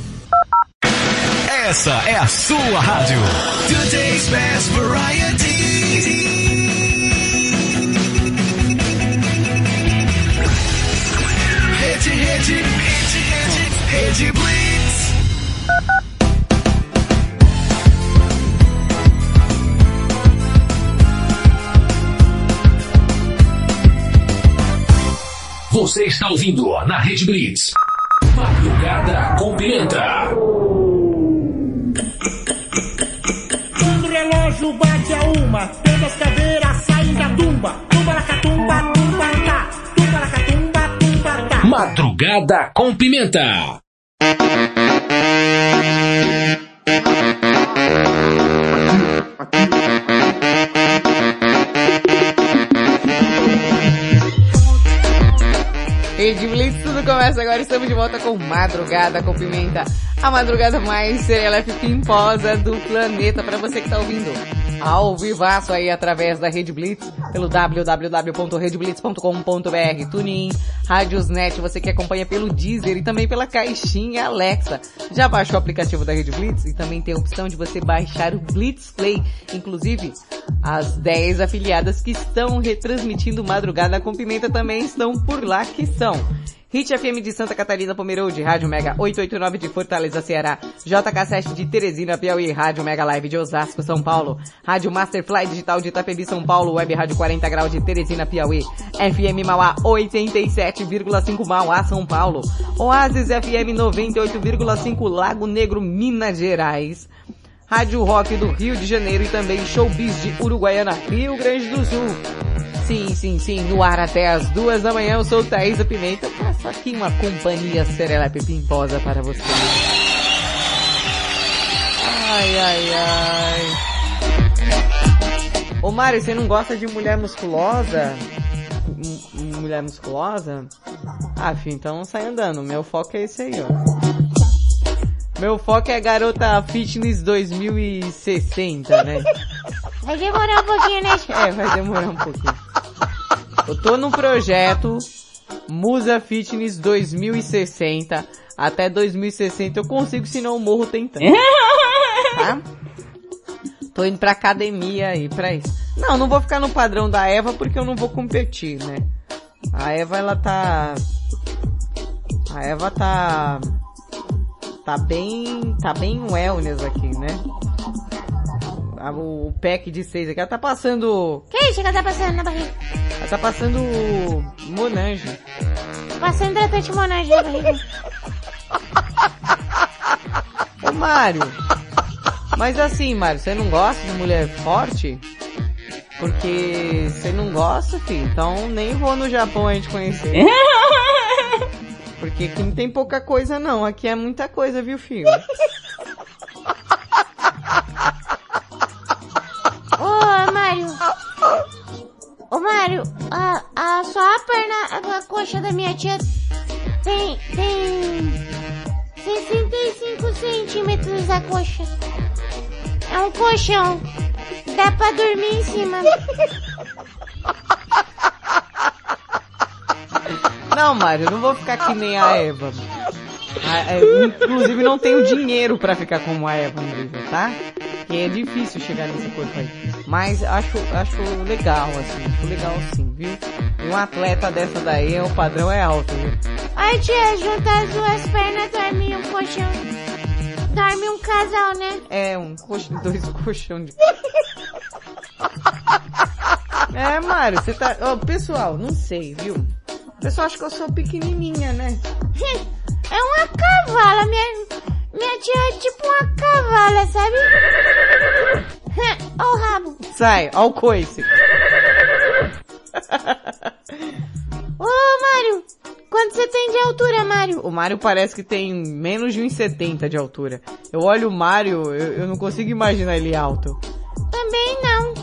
Essa é a sua rádio. Today's best variety. Rede, rede, rede, rede, rede Blitz. Você está ouvindo na Rede Blitz. Madrugada com pimenta.
Quando o relógio bate a uma, todas as caveiras saem da tumba. Tumba la catumba, tumba tá. Tumba la catumba, tumba tá.
Madrugada com pimenta.
Começa agora. Estamos de volta com Madrugada com Pimenta. A madrugada mais serelepe pimposa do planeta para você que está ouvindo. ao vivaço aí através da Rede Blitz, pelo www.redblitz.com.br, TuneIn, Radiosnet, você que acompanha pelo Deezer e também pela caixinha Alexa. Já baixou o aplicativo da Rede Blitz e também tem a opção de você baixar o Blitz Play. Inclusive, as 10 afiliadas que estão retransmitindo Madrugada com Pimenta também estão por lá, que são Hit FM de Santa Catarina, Pomerode, Rádio Mega 889 de Fortaleza, Ceará, JK7 de Teresina, Piauí, Rádio Mega Live de Osasco, São Paulo, Rádio Masterfly Digital de Itapevi, São Paulo, Web Rádio 40 Grau de Teresina, Piauí, FM Mauá 87,5 Mauá, São Paulo, Oasis FM 98,5 Lago Negro, Minas Gerais, Rádio Rock do Rio de Janeiro e também Showbiz de Uruguaiana, Rio Grande do Sul. Sim, sim, sim, no ar até as duas da manhã, eu sou Thaisa Pimenta, faço aqui uma companhia serelepe pimposa para você. Ai, ai, ai. Ô Mário, você não gosta de mulher musculosa? M- mulher musculosa? Ah, filho, então sai andando, meu foco é esse aí, ó. Meu foco é garota fitness 2060, né?
Vai demorar um pouquinho, né?
É, vai demorar um pouquinho. Eu tô num projeto Musa Fitness 2060. Até 2060 eu consigo, senão eu morro tentando. Tá? Tô indo pra academia aí pra isso. Não, não vou ficar no padrão da Eva porque eu não vou competir, né? A Eva ela tá... A Eva tá... Tá bem... Tá bem wellness aqui, né? A- O, pack de seis aqui, ela tá passando...
Que isso que ela tá passando na barriga?
Ela tá passando Monange.
Passando hidratante monagem na barriga.
Ô Mário, mas assim, Mário, você não gosta de mulher forte? Porque você não gosta, filho, então nem vou no Japão a gente conhecer. Porque aqui não tem pouca coisa não, aqui é muita coisa, viu, filho?
Mário. Ô, Mário, a, a, só a perna, a coxa da minha tia tem, tem 65 centímetros a coxa. É um colchão. Dá pra dormir em cima.
Não, Mário, não vou ficar que nem a Eva. A- é, inclusive não tenho dinheiro pra ficar como a Eva tá? Que é difícil chegar nesse corpo aí. Mas acho, acho legal, assim, acho legal sim, viu? Um atleta dessa daí, o padrão é alto, viu?
Ai, tia, junta as duas pernas, dorme um colchão. Dorme um casal, né?
É, um coxo, dois colchão de... É, Mário, você tá... Ó, pessoal, não sei, viu? O pessoal acha que eu sou pequenininha, né?
É uma cavala, minha, minha tia é tipo uma cavala, sabe? Ó o rabo.
Sai, ó o coice.
Ô, Mário, quanto você tem de altura, Mário?
O Mário parece que tem menos de 1,70 de altura. Eu olho o Mário, eu, eu não consigo imaginar ele alto.
Também não.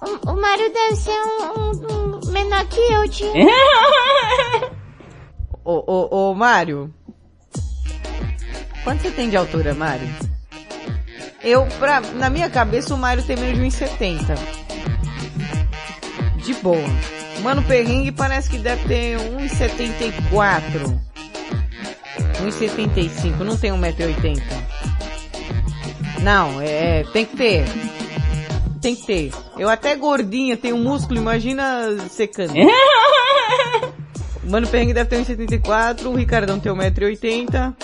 O, o Mário deve ser um, um- um menor que eu, tia.
Ô, ô, ô, Mário. Quanto você tem de altura, Mário? Eu, pra, na minha cabeça, o Mário tem menos de 1,70. De boa. O Mano Perrengue parece que deve ter 1,74. 1,75. Não tem 1,80m. Não, é, tem que ter. Tem que ter. Eu até gordinha, tenho músculo, imagina secando. O Mano Perrengue deve ter 1,74, o Ricardão tem 1,80m,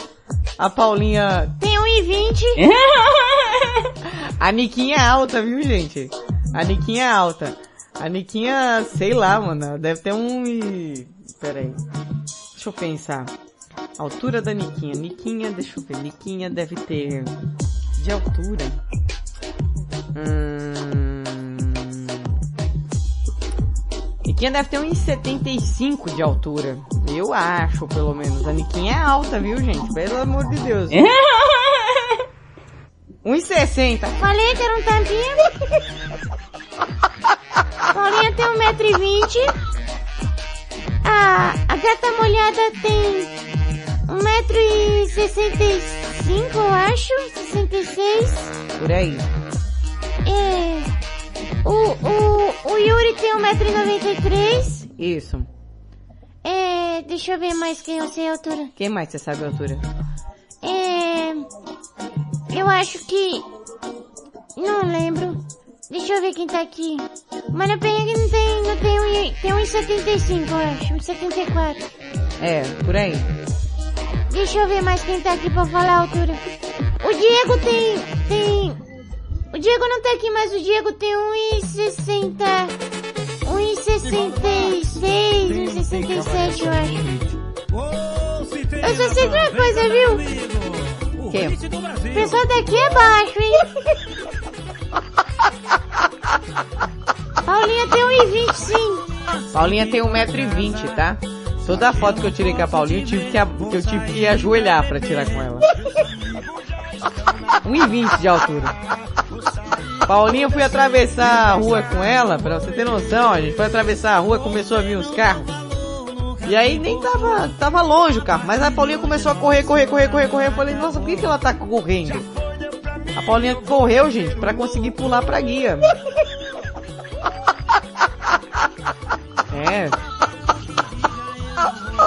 a Paulinha...
Tem 1,20.
A Niquinha é alta, viu, gente? A Niquinha é alta. A Niquinha, sei lá, mano, deve ter um e... Pera aí. Deixa eu pensar. Altura da Niquinha. Niquinha, deixa eu ver. Niquinha deve ter... De altura... Hum... Niquinha deve ter uns 75 de altura. Eu acho, pelo menos. A Niquinha é alta, viu, gente? Pelo amor de Deus. 1,60.
Falei que era um tampinha. Paulinha tem 1,20m. A, a gata molhada tem 1,65m, eu acho. 66.
Por aí.
É. O, o, o Yuri tem 1,93m.
Isso.
É, deixa eu ver mais quem eu sei a altura.
Quem mais você sabe a altura?
É, eu acho que, não lembro. Deixa eu ver quem tá aqui. Mas não tem, não tem, não tem um, tem 1,75 eu acho, 1,74.
É, por aí.
Deixa eu ver mais quem tá aqui pra falar a altura. O Diego tem, tem, o Diego não tá aqui, mas o Diego tem 1,60, 1,66, 1,67 eu acho. Eu só sei de uma coisa, viu?
Quem?
O pessoal daqui é baixo, hein? Paulinha tem 1,20 sim.
Paulinha tem 1,20m, tá? Toda a foto que eu tirei com a Paulinha, eu tive que, a- eu tive que ajoelhar pra tirar com ela. 1,20 de altura. Paulinha, fui atravessar a rua com ela, pra você ter noção, a gente foi atravessar a rua, começou a vir os carros. E aí nem tava, tava longe o carro, mas a Paulinha começou a correr, correr, correr, correr, correr. Eu falei, nossa, por que, que ela tá correndo? A Paulinha correu, gente, pra conseguir pular pra guia. É.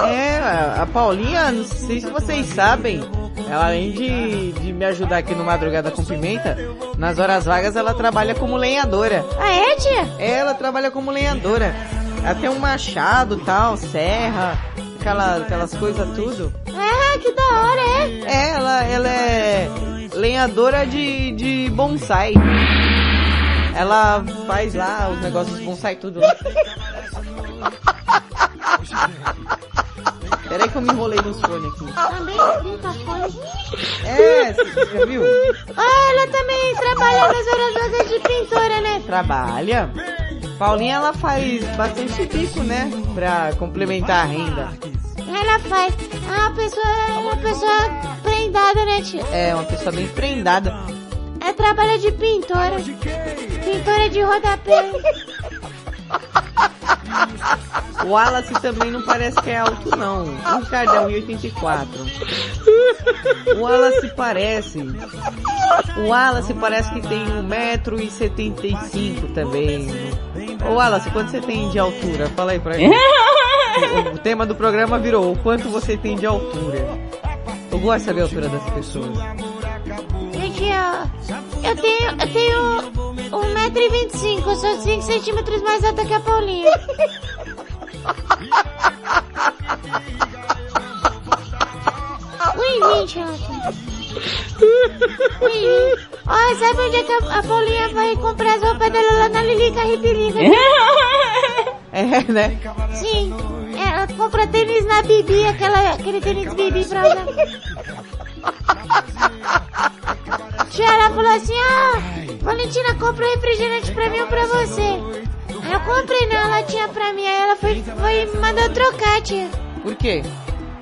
É, a Paulinha, não sei se vocês sabem, ela além de, de me ajudar aqui no Madrugada com Pimenta, nas horas vagas ela trabalha como lenhadora.
Ah, é, tia?
Ela trabalha como lenhadora. Ela tem um machado tal, serra, aquela, aquelas coisas tudo.
Ah, que da hora, é?
É, ela, ela é lenhadora de, de bonsai. Ela faz lá os negócios bonsai tudo. Peraí que eu me enrolei nos fones aqui.
Também tá fone.
É, você viu?
Ah, ela também trabalha nas horas vagas de pintora, né?
Trabalha. Paulinha, ela faz bastante bico, né? Pra complementar a renda.
Ela faz. Ah, uma pessoa, uma pessoa prendada, né, tia?
É, uma pessoa bem prendada.
Ela trabalha de pintora. Pintora de rodapé.
O Wallace também não parece que é alto, não. O Ricardo é 1,84. O Wallace parece. O Wallace parece que tem 1,75m também. Ô Wallace, quanto você tem de altura? Fala aí pra mim. O, o tema do programa virou o quanto você tem de altura. Eu gosto de saber a altura das pessoas.
Gente, eu, eu tenho, eu tenho 1,25m, eu sou 5 centímetros mais alta que a Paulinha. Ui, gente, Ó, sabe onde é que a, a Paulinha vai comprar as roupas dela lá na Lilica Ripilica?
É, né?
Sim, ela compra tênis na Bibi, aquela, aquele tênis Bibi pra usar. Tia, ela falou assim, ah, Valentina, compra um refrigerante pra mim ou pra você. Aí eu comprei não, ela tinha pra mim, aí ela foi, foi me mandou trocar, tia.
Por quê?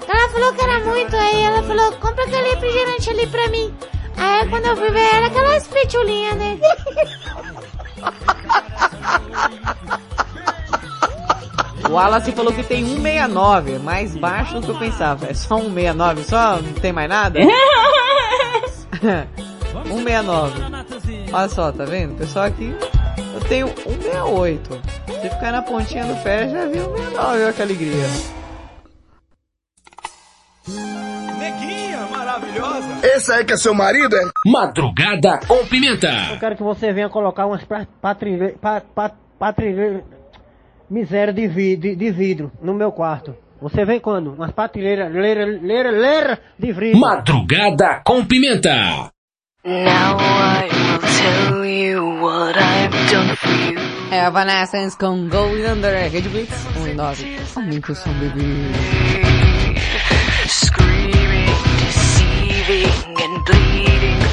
Ela falou que era muito, aí ela falou, compra aquele refrigerante ali pra mim. Aí quando eu fui ver, era aquelas pitulinhas, né?
O Wallace falou que tem 1,69, é mais baixo do que eu pensava. É só 1,69, só não tem mais nada? 1,69. Olha só, tá vendo? Pessoal aqui, eu tenho 1,68. Se ficar na pontinha do pé, já viu 1,69, olha que alegria.
Neguinha maravilhosa. Esse aí que é seu marido, é?
Madrugada com Pimenta.
Eu quero que você venha colocar umas pra- patrile- pa- pa- patrile- miséria de, vi- de- de vidro no meu quarto. Você vem quando? Umas patilheiras, leira, leira, leira de vidro.
Madrugada com Pimenta.
Now I will tell you what I've done for you.
Evanescence com Going Under Red Blitz 1 e 9. Aumenta o som, bebê.
Screaming, deceiving, and bleeding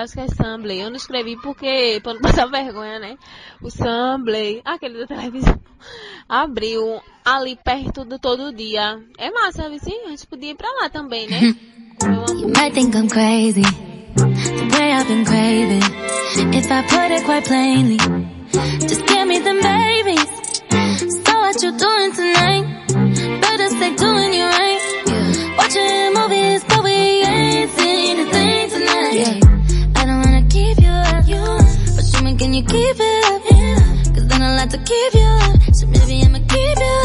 acho que é Sambley. Eu não escrevi porque, pra não passar vergonha, né? O Sambley, aquele da televisão, abriu ali perto do todo dia. É massa, sabe sim? A gente podia ir pra lá também, né?
You might think I'm crazy, the way I've been craving. If I put it quite plainly, just give me them babies. So what you doing tonight? Better Can you keep it up? Yeah. Cause then I'll have to keep you up. So maybe I'ma keep you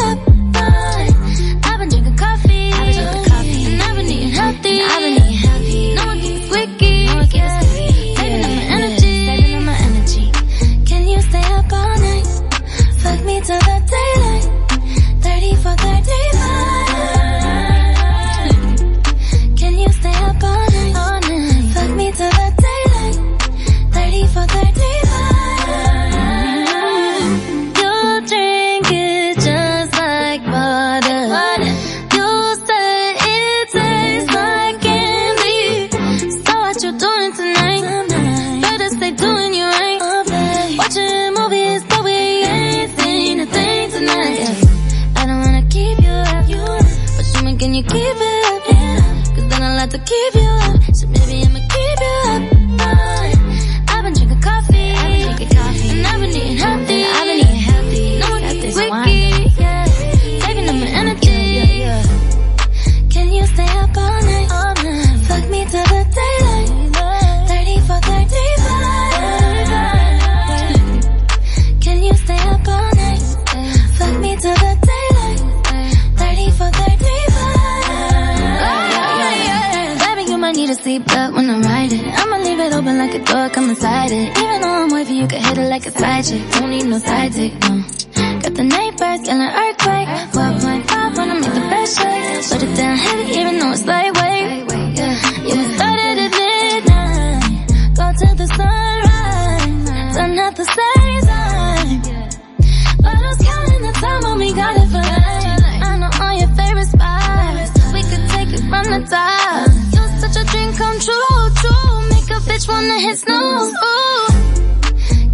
Like a door, come inside it. Even though I'm with you, you can hit it like a side chick Don't need no side dick, no. Got the night birds and an earthquake 12.5 wanna make the best shake Put it down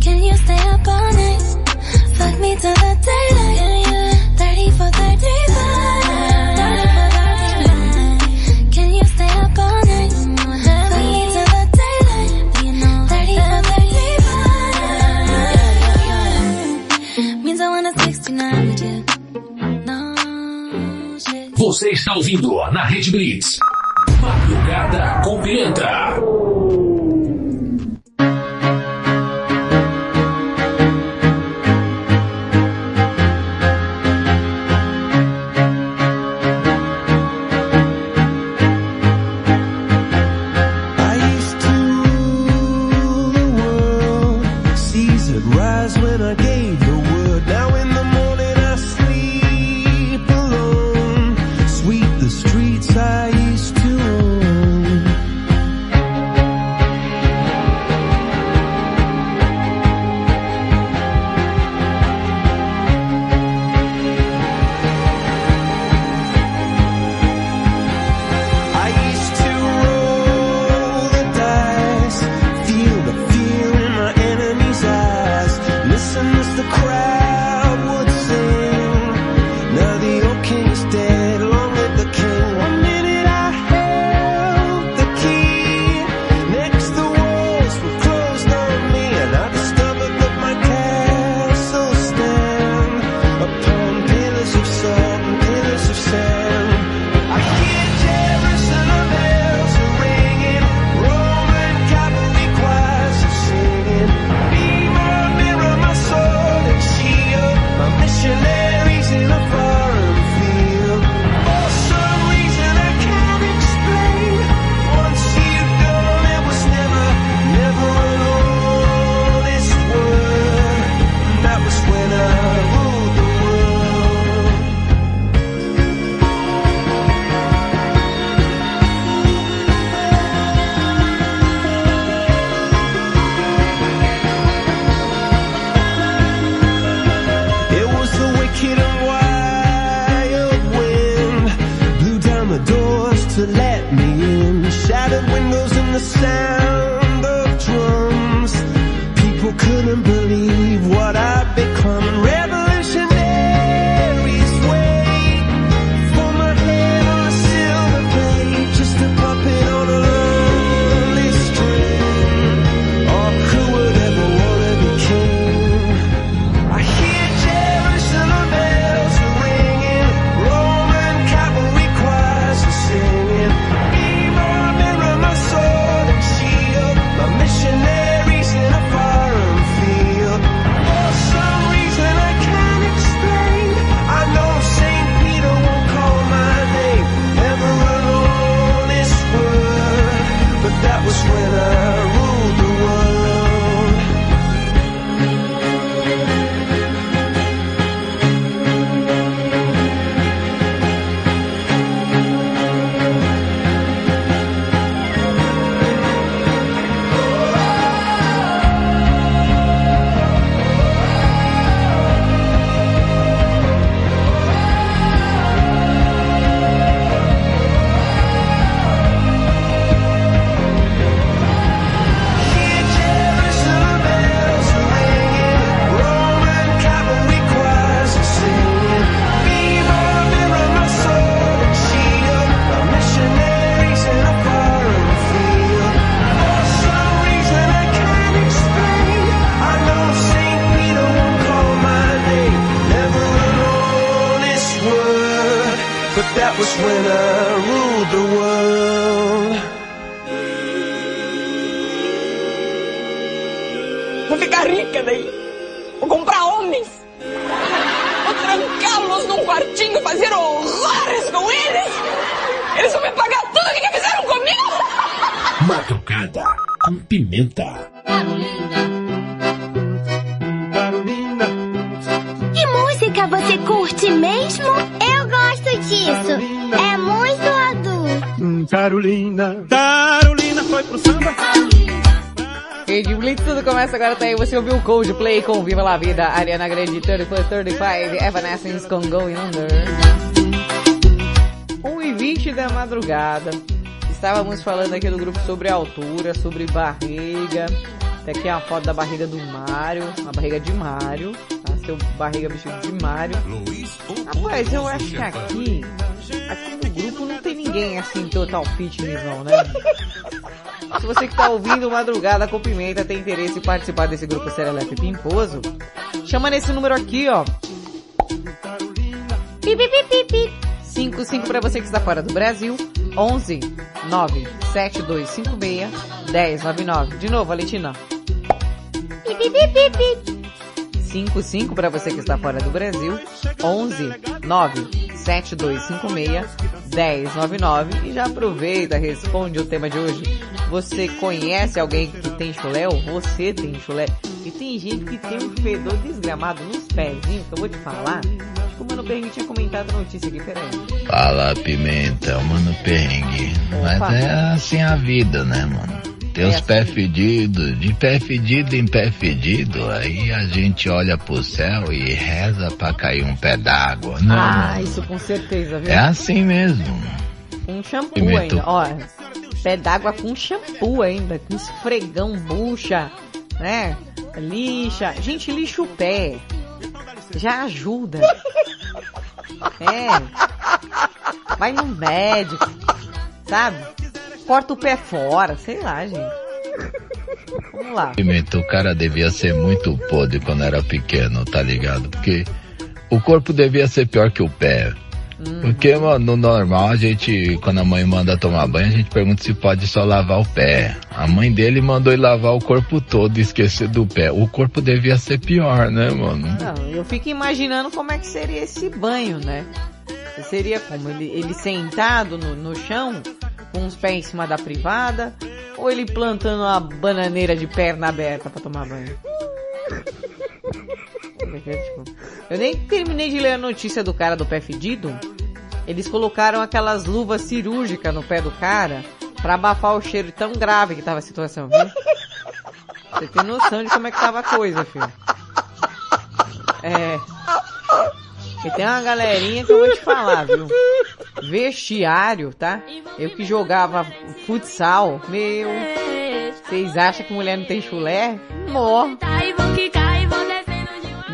Can you stay up all night? Fuck me till the daylight. Yeah, yeah. 30 for 35. Can you stay up all night? Fuck me till the daylight. 30 Means I wanna 69 with you.
Você está ouvindo na Rede Blitz. Madrugada com
agora, tá aí. Você ouviu o Coldplay com Viva La Vida, Ariana Grande, 30 for 35, Evanescence com Going Under. 1 e 20 da madrugada. Estávamos falando aqui no grupo sobre altura, sobre barriga. Tem aqui a foto da barriga do Mário, a barriga de Mário. Tá? Seu barriga vestido de Mário. Rapaz, eu acho que aqui, aqui no grupo não tem ninguém assim total fitness não, né? Se você que tá ouvindo Madrugada com Pimenta tem interesse em participar desse grupo Serelepe Pimposo, chama nesse número aqui, ó.
Pi, pi, pi, pi, pi.
55 para você que está fora do Brasil, 11 9 7256 1099. De novo, Valentina.
Pi, pi, pi, pi, pi.
55 para você que está fora do Brasil, 11 9 7256 1099 e já aproveita, responde o tema de hoje. Você conhece alguém que tem chulé ou você tem chulé? E tem gente que tem um fedor desgramado nos pezinhos, que eu vou te falar. Acho que o Mano Perrengue tinha comentado a notícia aqui, peraí.
Fala, Pimenta, mano perrengue. Mas
Opa.
é assim a vida, né, mano? Tem os
É
pés fedidos, de pé fedido em pé fedido, aí a gente olha pro céu e reza pra cair um pé d'água, né?
Ah,
mano?
isso com certeza, viu?
É assim mesmo.
Com shampoo
Pimenta.
ainda, ó. Pé d'água com shampoo ainda, com esfregão, bucha, né? Lixa. Gente, lixa o pé. Já ajuda. É. Vai no médico, sabe? Corta o pé fora, sei lá, gente. Vamos lá.
O cara devia ser muito podre quando era pequeno, tá ligado? Porque o corpo devia ser pior que o pé. Porque, mano, no normal a gente, quando a mãe manda tomar banho, a gente pergunta se pode só lavar o pé. A mãe dele mandou ele lavar o corpo todo e esquecer do pé. O corpo devia ser pior, né, mano?
Não, eu fico imaginando como é que seria esse banho, né? Seria como? Ele, ele sentado no, no chão, com os pés em cima da privada, ou ele plantando uma bananeira de perna aberta pra tomar banho? Eu nem terminei de ler a notícia do cara do pé fedido. Eles colocaram aquelas luvas cirúrgicas no pé do cara pra abafar o cheiro tão grave que tava a situação, viu? Você tem noção de como é que tava a coisa, filho. É. E tem uma galerinha que eu vou te falar, viu? Vestiário, tá? Eu que jogava futsal, meu. Vocês acham que mulher não tem chulé? Morre.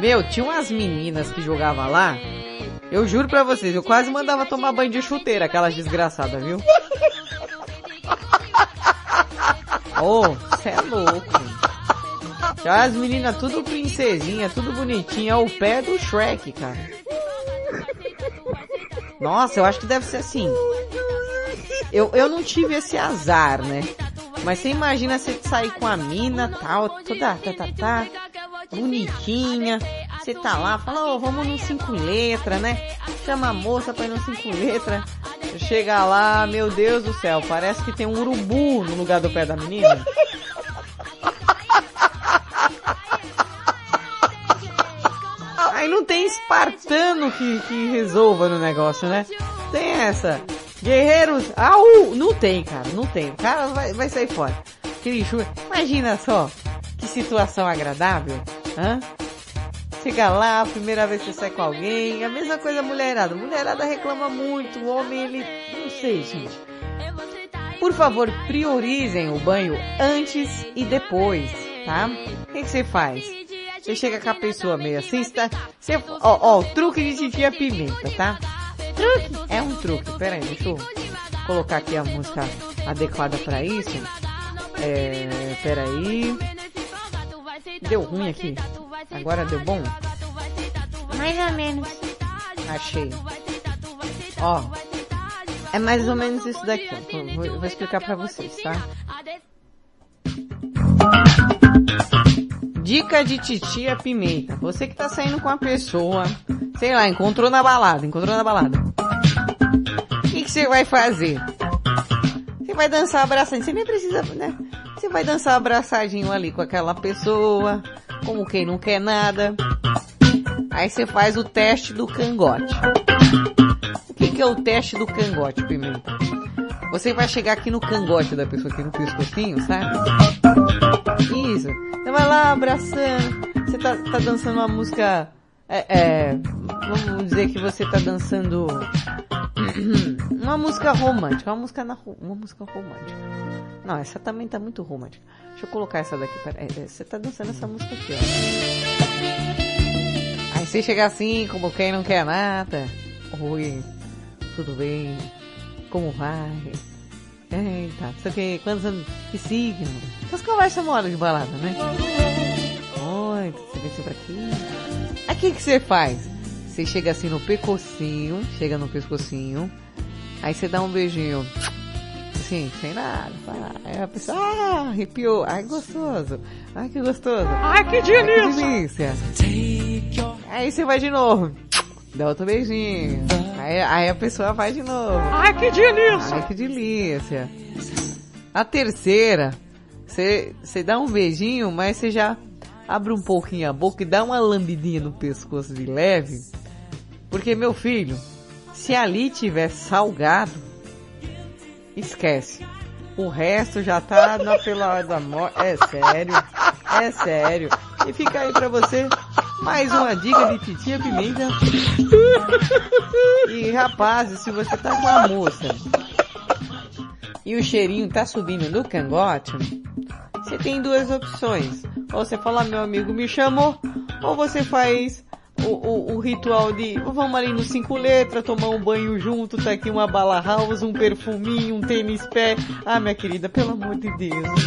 Meu, tinha umas meninas que jogavam lá. Eu juro pra vocês, eu quase mandava tomar banho de chuteira, aquelas desgraçadas, viu? Ô, oh, cê é louco. Já as meninas tudo princesinha, tudo bonitinha, ao pé do Shrek, cara. Nossa, eu acho que deve ser assim. Eu, eu não tive esse azar, né? Mas você imagina você sair com a mina, tal, toda, tá, tá, tá, bonitinha. Você tá lá, fala, ô, vamos no cinco letras, né? Chama a moça pra ir no cinco letras. Chega lá, meu Deus do céu, parece que tem um urubu no lugar do pé da menina. Aí não tem espartano que, que resolva no negócio, né? Tem essa. Guerreiros, au! Não tem, cara, não tem. O cara vai, vai sair fora. Aquele chuva. Imagina só, que situação agradável, hã? Chega lá, primeira vez que você sai com alguém, a mesma coisa a mulherada. Mulherada reclama muito, o homem ele, não sei, gente. Por favor, priorizem o banho antes e depois, tá? O que, você faz? Você chega com a pessoa meio assim, está, você, ó, ó, truque de titia pimenta, tá? Truque? É um truque, pera aí, deixa eu colocar aqui a música adequada pra isso. É, pera aí. Deu ruim aqui. Agora deu bom?
Mais ou menos.
Achei. Ó. É mais ou menos isso daqui. Vou, vou- vou explicar pra vocês, tá? Dica de titia pimenta. Você que tá saindo com a pessoa, sei lá, encontrou na balada, encontrou na balada. O que que você vai fazer? Você vai dançar abraçadinho, você nem precisa, né? Você vai dançar abraçadinho ali com aquela pessoa, como quem não quer nada. Aí você faz o teste do cangote. O que, que é o teste do cangote, Pimenta? Você vai chegar aqui no cangote da pessoa, aqui no pescocinho, sabe? Isso. Você vai lá abraçando. Você tá, tá dançando uma música. É, é, vamos dizer que você tá dançando uma música romântica, uma música na, uma música romântica. Não, essa também tá muito romântica. Deixa eu colocar essa daqui. Pera, é, é, você tá dançando essa música aqui, ó. Aí você chega assim, como quem não quer nada. Oi, tudo bem? Como vai? Eita, não sei o que, quantos anos, que signo? Essas conversas mole de balada, né? Oi, você vem sempre aqui. Que que você faz? Você chega assim no pescocinho, chega no pescocinho, aí você dá um beijinho. Assim, sem nada. Aí a pessoa, ah, arrepiou. Ai, gostoso. Ai, que gostoso.
Ai, que
Ai,
delícia.
que delícia. Aí você vai de novo. Dá outro beijinho. Aí, aí a pessoa vai de novo.
Ai, que delícia.
Ai, que delícia. A terceira, você você dá um beijinho, mas você já abre um pouquinho a boca e dá uma lambidinha no pescoço de leve. Porque, meu filho, se ali tiver salgado, esquece. O resto já tá na pela da morte. É sério. É sério. E fica aí pra você mais uma dica de titia pimenta. E rapazes, se você tá com a moça e o cheirinho tá subindo do cangote, você tem duas opções. Ou você fala, meu amigo me chamou, ou você faz o, o, ritual de vamos ali no cinco letras, tomar um banho junto, tá aqui uma bala house, um perfuminho, um tênis pé. Ah, minha querida, pelo amor de Deus.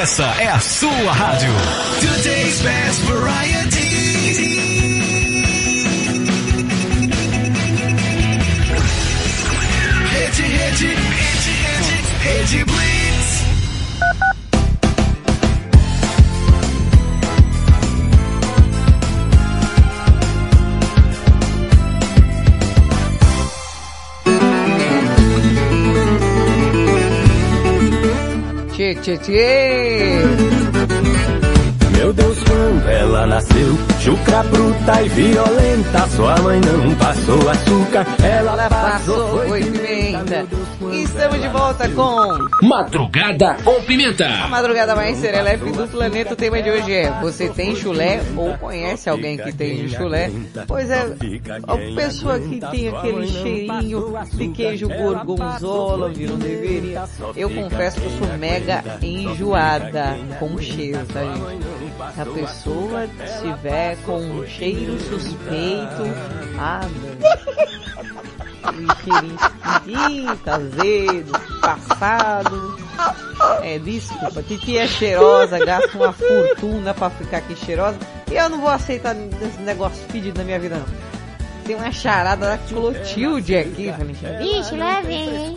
Essa é a sua rádio. Today's best variety.
Tchê, tchê.
Meu Deus, quando ela nasceu,
Chucra bruta e violenta, sua mãe não passou açúcar, ela
passou foi pimenta. Estamos de volta com
Madrugada com Pimenta.
a madrugada mais serelepe do planeta. O tema de hoje é: Você tem chulé ou conhece alguém que tem chulé? Pois é, a pessoa que tem aquele cheirinho de queijo gorgonzola, viu? Não deveria. Eu confesso que eu sou mega enjoada com cheiro, tá, gente? Se a pessoa estiver com um cheiro suspeito, ah, meu cheirinho azedo, passado. É, desculpa, Titi é cheirosa, gasta uma fortuna pra ficar aqui cheirosa. E eu não vou aceitar esse negócio fedido na minha vida, não. Tem uma charada da Clotilde aqui, Valentina.
Vixe, lá vem, hein?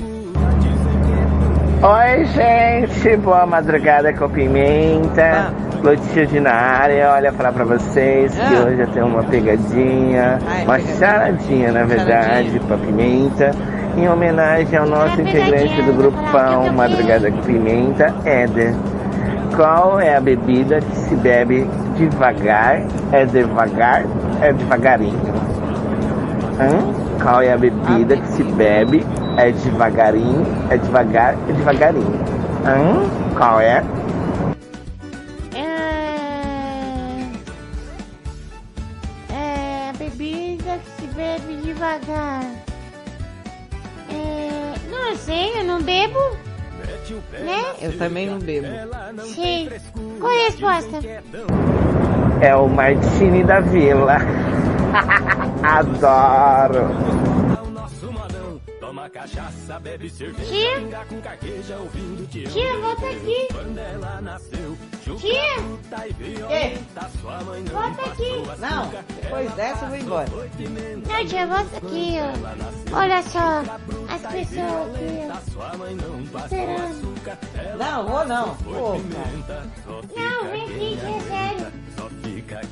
Oi, gente, boa madrugada com pimenta. Clotilde na área, olha, falar pra vocês que
Ah.
hoje eu tenho uma pegadinha, uma charadinha, na verdade, pra pimenta, em homenagem ao nosso integrante do grupão Madrugada com Pimenta, Éder. Qual é a bebida que se bebe devagar? É devagar? É devagarinho? Hã? Qual é a bebida que se bebe? É devagarinho? É devagar? É devagarinho? Hã? Qual é?
É... Né?
Eu também não bebo.
Sim. Qual é a resposta?
É o Martini da Vila. Adoro.
Cachaça, bebe cerveja,
Tia?
pinga com carqueja, ouvindo te
Tia, volta aqui.
Quando ela nasceu,
Tia?
bruta e violenta, sua mãe não
Volta aqui.
Não, depois dessa eu vou embora.
Não, tia, volta aqui, ó. Olha só, as pessoas aqui. Esperando.
Não, vou não. Pô.
Não, vem aqui, tia, é sério.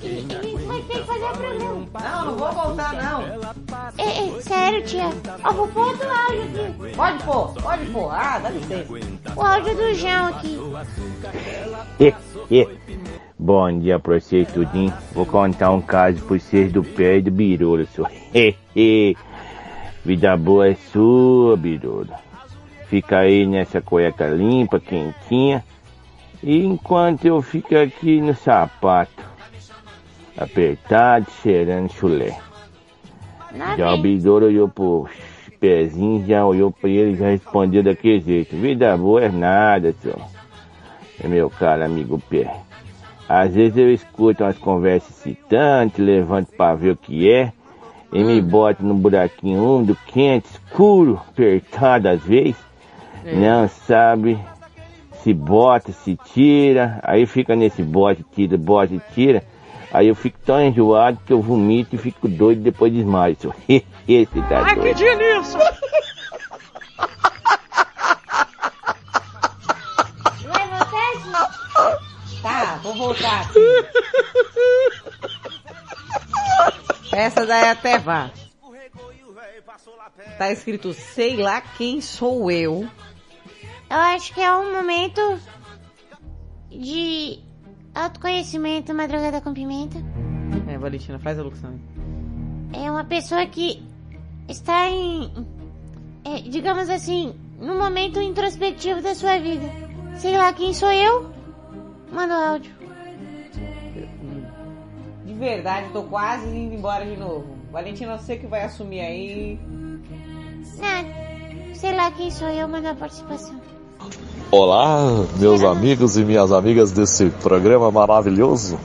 E, e ter que fazer programa.
Não, não vou voltar não.
É, é, sério, tia. Ó, vou pôr outro áudio aqui.
Pode pôr, pode pôr. Ah, dá licença.
O áudio do João aqui.
Bom dia pra vocês, tudinho. Vou contar um caso pra vocês do pé e do birolo, só. Vida boa é sua, birolo. Fica aí nessa cueca limpa, quentinha. E enquanto eu fico aqui no sapato, apertado, cheirando chulé. Já o Besouro olhou pro pezinho, já olhou pra ele e já respondeu daquele jeito. Vida boa é nada, senhor. É meu caro amigo pé. Às vezes eu escuto umas conversas excitantes, levanto pra ver o que é, e me boto num buraquinho úmido, quente, escuro, apertado às vezes. Não sabe se bota, se tira, aí fica nesse bote, tira, bote, tira. Aí eu fico tão enjoado que eu vomito e fico doido depois desmaio. senhor. Esse tá
Ai, que
doido.
delícia!
Vai voltar, tia?
Tá, vou voltar aqui. Essa daí até vá. Tá escrito, sei lá quem sou eu.
Eu acho que é um momento de autoconhecimento, madrugada com pimenta.
É, Valentina, faz a locução.
É uma pessoa que está em, é, digamos assim, num momento introspectivo da sua vida. Sei lá quem sou eu? Manda o áudio.
De verdade, tô quase indo embora de novo. Valentina, você que vai assumir aí.
Sei lá quem sou eu, manda a participação.
Olá, meus amigos e minhas amigas desse programa maravilhoso.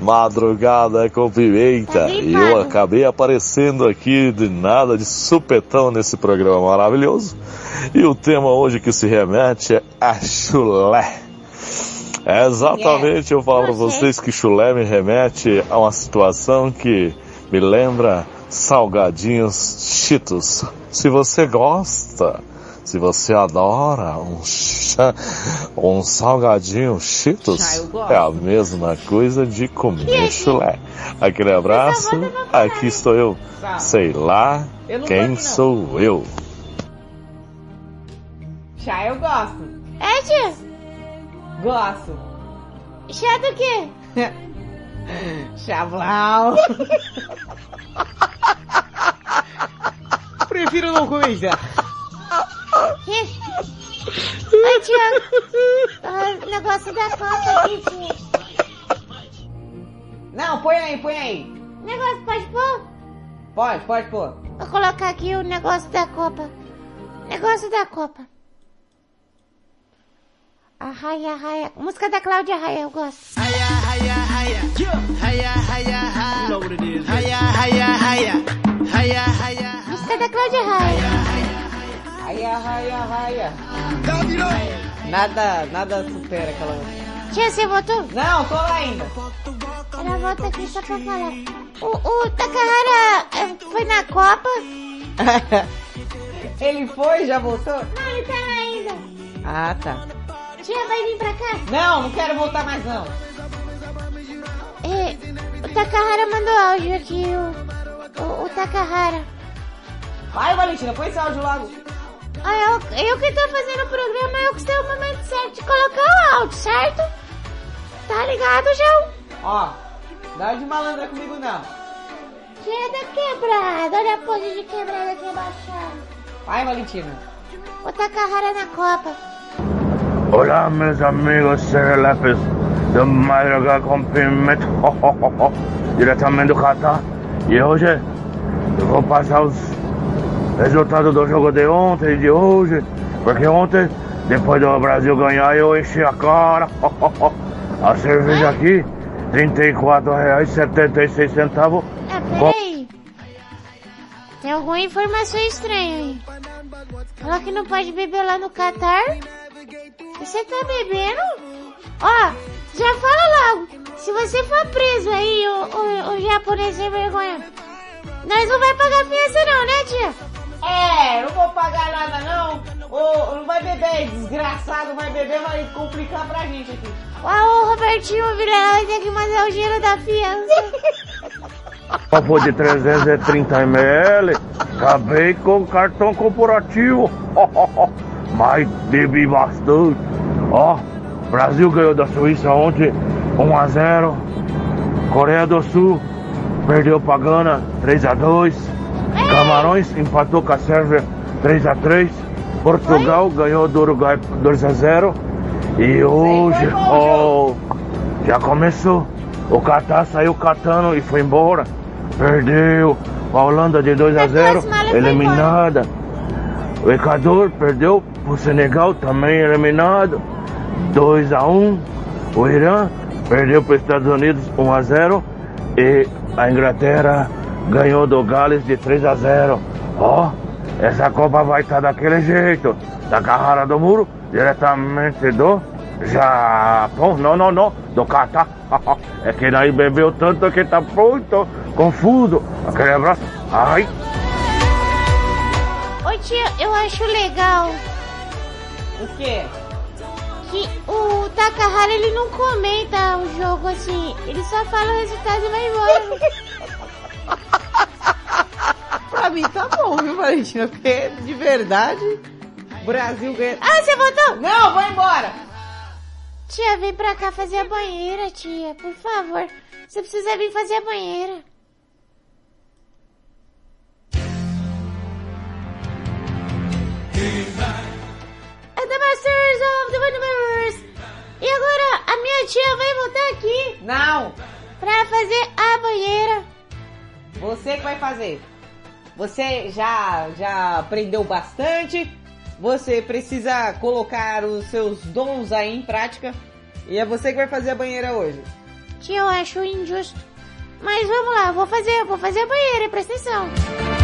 Madrugada com pimenta. E eu acabei aparecendo aqui de nada, de supetão nesse programa maravilhoso. E o tema hoje que se remete é a chulé. É exatamente, eu falo para vocês que chulé me remete a uma situação que me lembra salgadinhos cheetos. Se você gosta, se você adora um, cha- um salgadinho cheetos, é a mesma coisa de comer chulé. Aquele abraço, aqui estou eu. Sei lá quem sou eu.
Chá eu gosto.
É, tia?
Gosto.
Chá do quê?
Chablau. Prefiro não comentar.
Oi, Tiago. Ah, negócio da Copa aqui, tia.
Não, põe aí, põe aí.
Negócio, pode pôr?
Pode, pode pôr.
Vou colocar aqui o negócio da Copa. Negócio da Copa. Arraia, arraia. Música da Cláudia Raia, eu gosto.
Know what it is. Hiya, hiya, hiya. Hiya, hiya.
Música da Cláudia Raia.
Raia, raia, raia. Nada, nada supera aquela música.
Tia, você votou?
Não, tô lá ainda.
Ela volta aqui só pra falar. O, o Takahara eh, foi na Copa?
Ele foi, já voltou?
Não, ele tá lá ainda.
Ah, tá.
Tia, vai vir pra cá?
Não, não quero voltar mais não.
É, o Takahara mandou áudio aqui, o, o, o Takahara.
Vai, Valentina, põe esse áudio logo.
Ah, eu, eu que tô fazendo o programa, eu que sei o momento certo de colocar o áudio, certo? Tá ligado, João?
Ó, dá de malandra comigo não.
Tia da quebrada, olha a pose de quebrada aqui abaixada.
Vai, Valentina.
O Takahara na Copa.
Olá, meus amigos serelepes do Madruga Cumprimento, diretamente do Catar. E hoje eu vou passar os resultados do jogo de ontem e de hoje, porque ontem, depois do Brasil ganhar, eu enchi a cara. A cerveja aqui, R$ 34,76.
Ah, peraí. Tem alguma informação estranha aí. Fala que não pode beber lá no Catar. Você tá bebendo? Ó, já fala logo. Se você for preso aí, o, o, o japonês sem vergonha, nós não vai pagar fiança não, né, tia?
É, não vou pagar nada não. Ô, não vai beber, desgraçado, vai beber, vai complicar pra gente aqui.
Ó, o Robertinho Vilela vai ter que mandar o dinheiro da fiança.
Copo de 330 ml, acabei com o cartão corporativo. Mas bebi bastante. Ó, Brasil ganhou da Suíça ontem 1 a 0. Coreia do Sul perdeu pra Gana 3 a 2. Camarões empatou com a Sérvia 3 a 3. Portugal ganhou do Uruguai 2 a 0. E hoje, ó, já começou. O Catar saiu catando e foi embora. Perdeu. A Holanda de 2 a 0, eliminada. O Equador perdeu pro Senegal, também eliminado. 2 a 1. O Irã perdeu para os Estados Unidos 1 a 0 e a Inglaterra ganhou do Gales de 3 a 0. Ó, essa Copa vai estar daquele jeito, da Carrara do Muro, diretamente do Japão. Não, não, não, do Catar. É que daí bebeu tanto que tá muito confuso. Aquele abraço. Ai.
Ô tia, eu acho legal
O quê?
que o Takahara ele não comenta o jogo assim, ele só fala o resultado e vai embora.
Mim tá bom, viu, Valentina? Porque, de verdade, Brasil ganha...
Ah, você votou?
Não, vou embora!
Tia, vem pra cá fazer a banheira, tia, por favor. Você precisa vir fazer a banheira. É The Masters of the Universe. E agora a minha tia vai voltar aqui
Não!
pra fazer a banheira.
Você que vai fazer. Você já, já aprendeu bastante. Você precisa colocar os seus dons aí em prática. E é você que vai fazer a banheira hoje.
Tia, eu acho injusto. Mas vamos lá, vou fazer, vou fazer a banheira, presta atenção. Ah.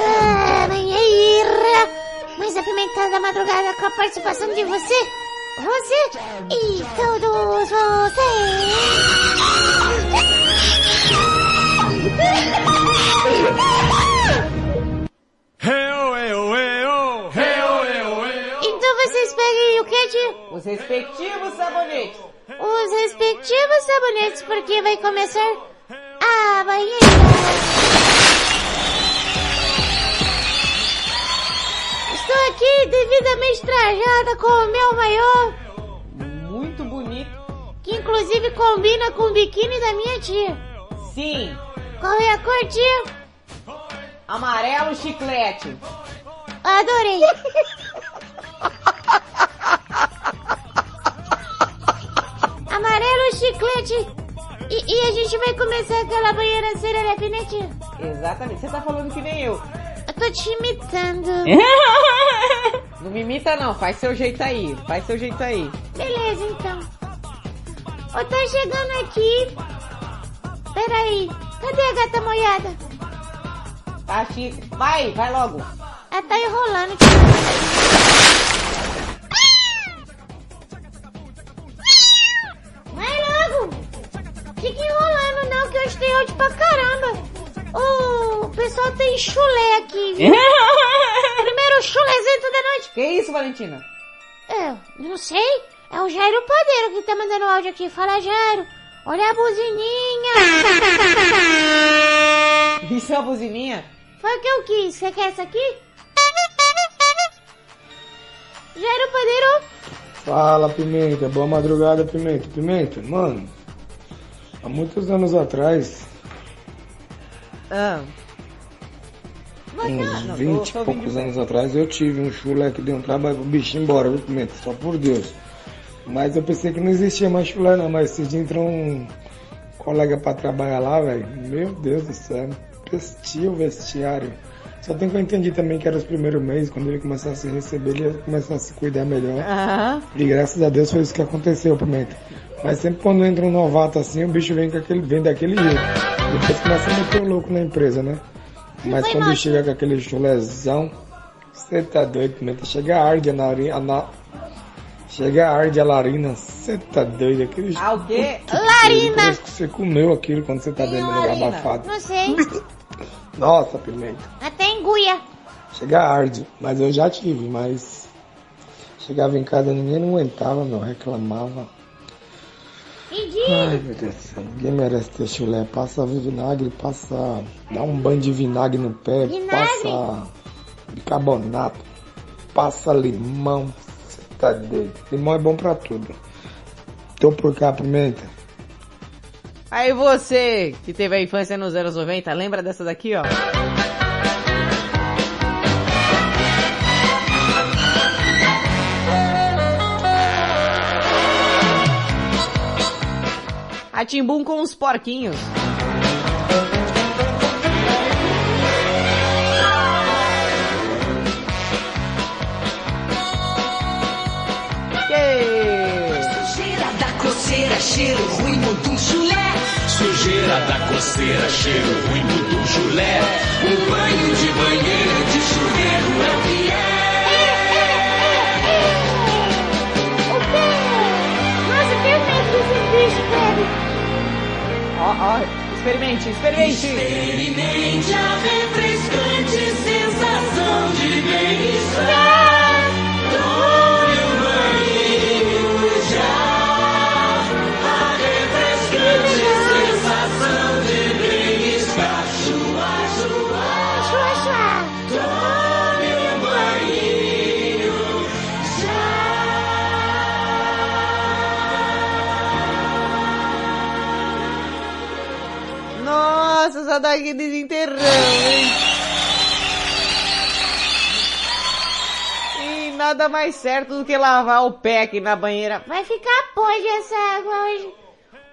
Ah, banheira. Mais apimentada da madrugada com a participação de você, você e todos vocês. Então vocês peguem o que, tio?
Os respectivos sabonetes.
Os respectivos sabonetes, porque vai começar a banheira. Estou aqui devidamente trajada com o meu maiô,
Muito bonito.
que inclusive combina com o biquíni da minha tia.
Sim.
Qual é a cor, tia?
Amarelo chiclete.
Adorei. Amarelo chiclete. E, e a gente vai começar aquela banheira serelepe, né, tia?
Exatamente. Você tá falando que nem eu.
Eu tô te imitando.
Não me imita não, faz seu jeito aí. Faz seu jeito aí.
Beleza, então. Ô, tá chegando aqui. Peraí. Cadê a gata molhada?
Tá chique. Vai, vai logo.
Ela tá enrolando. Vai logo. Fica enrolando não, que hoje tem áudio pra caramba. Ô, o pessoal tem chulé aqui. viu? Primeiro chulézento da noite.
Que isso, Valentina?
É, não sei. É o Jairo Padeiro que tá mandando áudio aqui. Fala, Jairo. Olha a buzininha.
Isso é uma buzininha?
Foi o que eu quis. Você quer essa aqui? Jairo Padeiro.
Fala, Pimenta. Boa madrugada, Pimenta. Pimenta, mano, há muitos anos atrás,
Ah.
Uns
não,
20
tô-
e poucos anos atrás, eu tive um chulé que deu um trabalho pro bicho ir embora, viu, Pimenta? Só por Deus. Mas eu pensei que não existia mais chulé, não. Mas esse dia entrou um colega pra trabalhar lá, velho. Meu Deus do céu. Vestia o vestiário. Só tem que eu entendi também que era os primeiros meses, quando ele começasse a receber, ele ia começar a se cuidar melhor.
Aham.
E graças a Deus foi isso que aconteceu, Pimenta. Mas sempre quando entra um novato assim, o bicho vem, com aquele, vem daquele jeito. Depois começa a meter o louco na empresa, né? Mas
Foi
quando
mal.
chega com aquele chulézão, você tá doido, Pimenta. Chega a arde a narina. Na... Chega a arde a larina. Você tá doido, aquele
Ah, o quê?
Larina.
Parece que você comeu aquilo quando você tá dentro do lugar
larina?
abafado.
Não sei.
Nossa, Pimenta.
Até enguia.
Chega arde, mas eu já tive, mas chegava em casa ninguém não aguentava, não, reclamava. Ai meu Deus do céu, ninguém merece ter chulé. Passa vinagre, passa. dá um banho de vinagre no pé,
Vinagre?
passa bicarbonato, passa limão. Você tá doido. Limão é bom pra tudo. Tô por cá, pimenta.
Aí você, que teve a infância nos anos 90, lembra dessa daqui, ó? A Timbum com os porquinhos.
Sujeira da coceira, cheiro ruim do chulé.
Sujeira da coceira, cheiro ruim do chulé. Um banho de banheiro de chuveiro é o que
Nossa, que medo desse bicho, Fred.
Ó, ó, experimente, experimente.
Experimente a refrescante sensação de bem-estar. Tome um banho já.
Essa daqui desenterrou, hein? E nada mais certo do que lavar o pé aqui na banheira.
Vai ficar podre essa água hoje.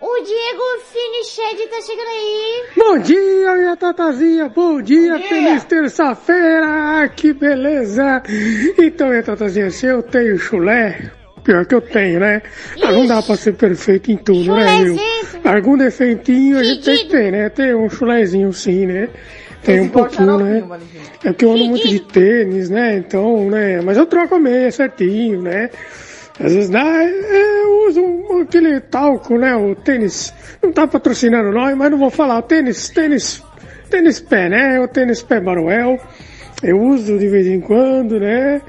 O Diego Finiched tá chegando aí.
Bom dia, minha tatazinha. Bom dia,
dia.
feliz terça-feira. Ah, que beleza. Então, minha tatazinha, se eu tenho chulé, pior que eu tenho, né? Mas não dá pra ser perfeito em tudo, né, viu? Algum defeitinho a gente tem que ter, né? Tem um chulézinho sim, né? Tem um
igual
pouquinho, né? É que eu ando muito de tênis, né? Então, né? Mas eu troco a meia certinho, né? Às vezes dá, é, eu uso um- aquele talco, né? O tênis. Não tá patrocinando nós, mas não vou falar. O tênis, tênis, tênis pé, né? O tênis pé Baruel. Eu uso de vez em quando, né?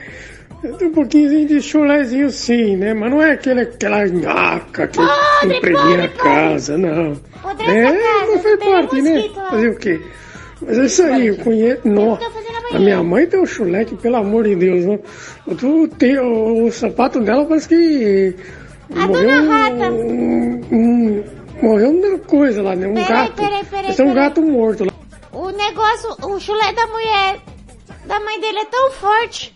Tem um pouquinho de chulezinho sim, né? Mas não é aquele, aquela nhaca que
Podre,
impregna a casa, não.
Podre
É,
casa,
não faz parte, né? Fazer o quê? Mas é isso aí, eu conheço.
Fazendo a
A minha mãe tem um chulé que, pelo amor de Deus, né? Tu tem, o, o sapato dela parece que morreu
dona
um,
Rata.
um- um- morreu uma coisa lá, né? Um
Peraí,
gato.
peraí, peraí,
é um
peraí.
gato morto lá.
O negócio, o chulé da mulher, da mãe dele é tão forte.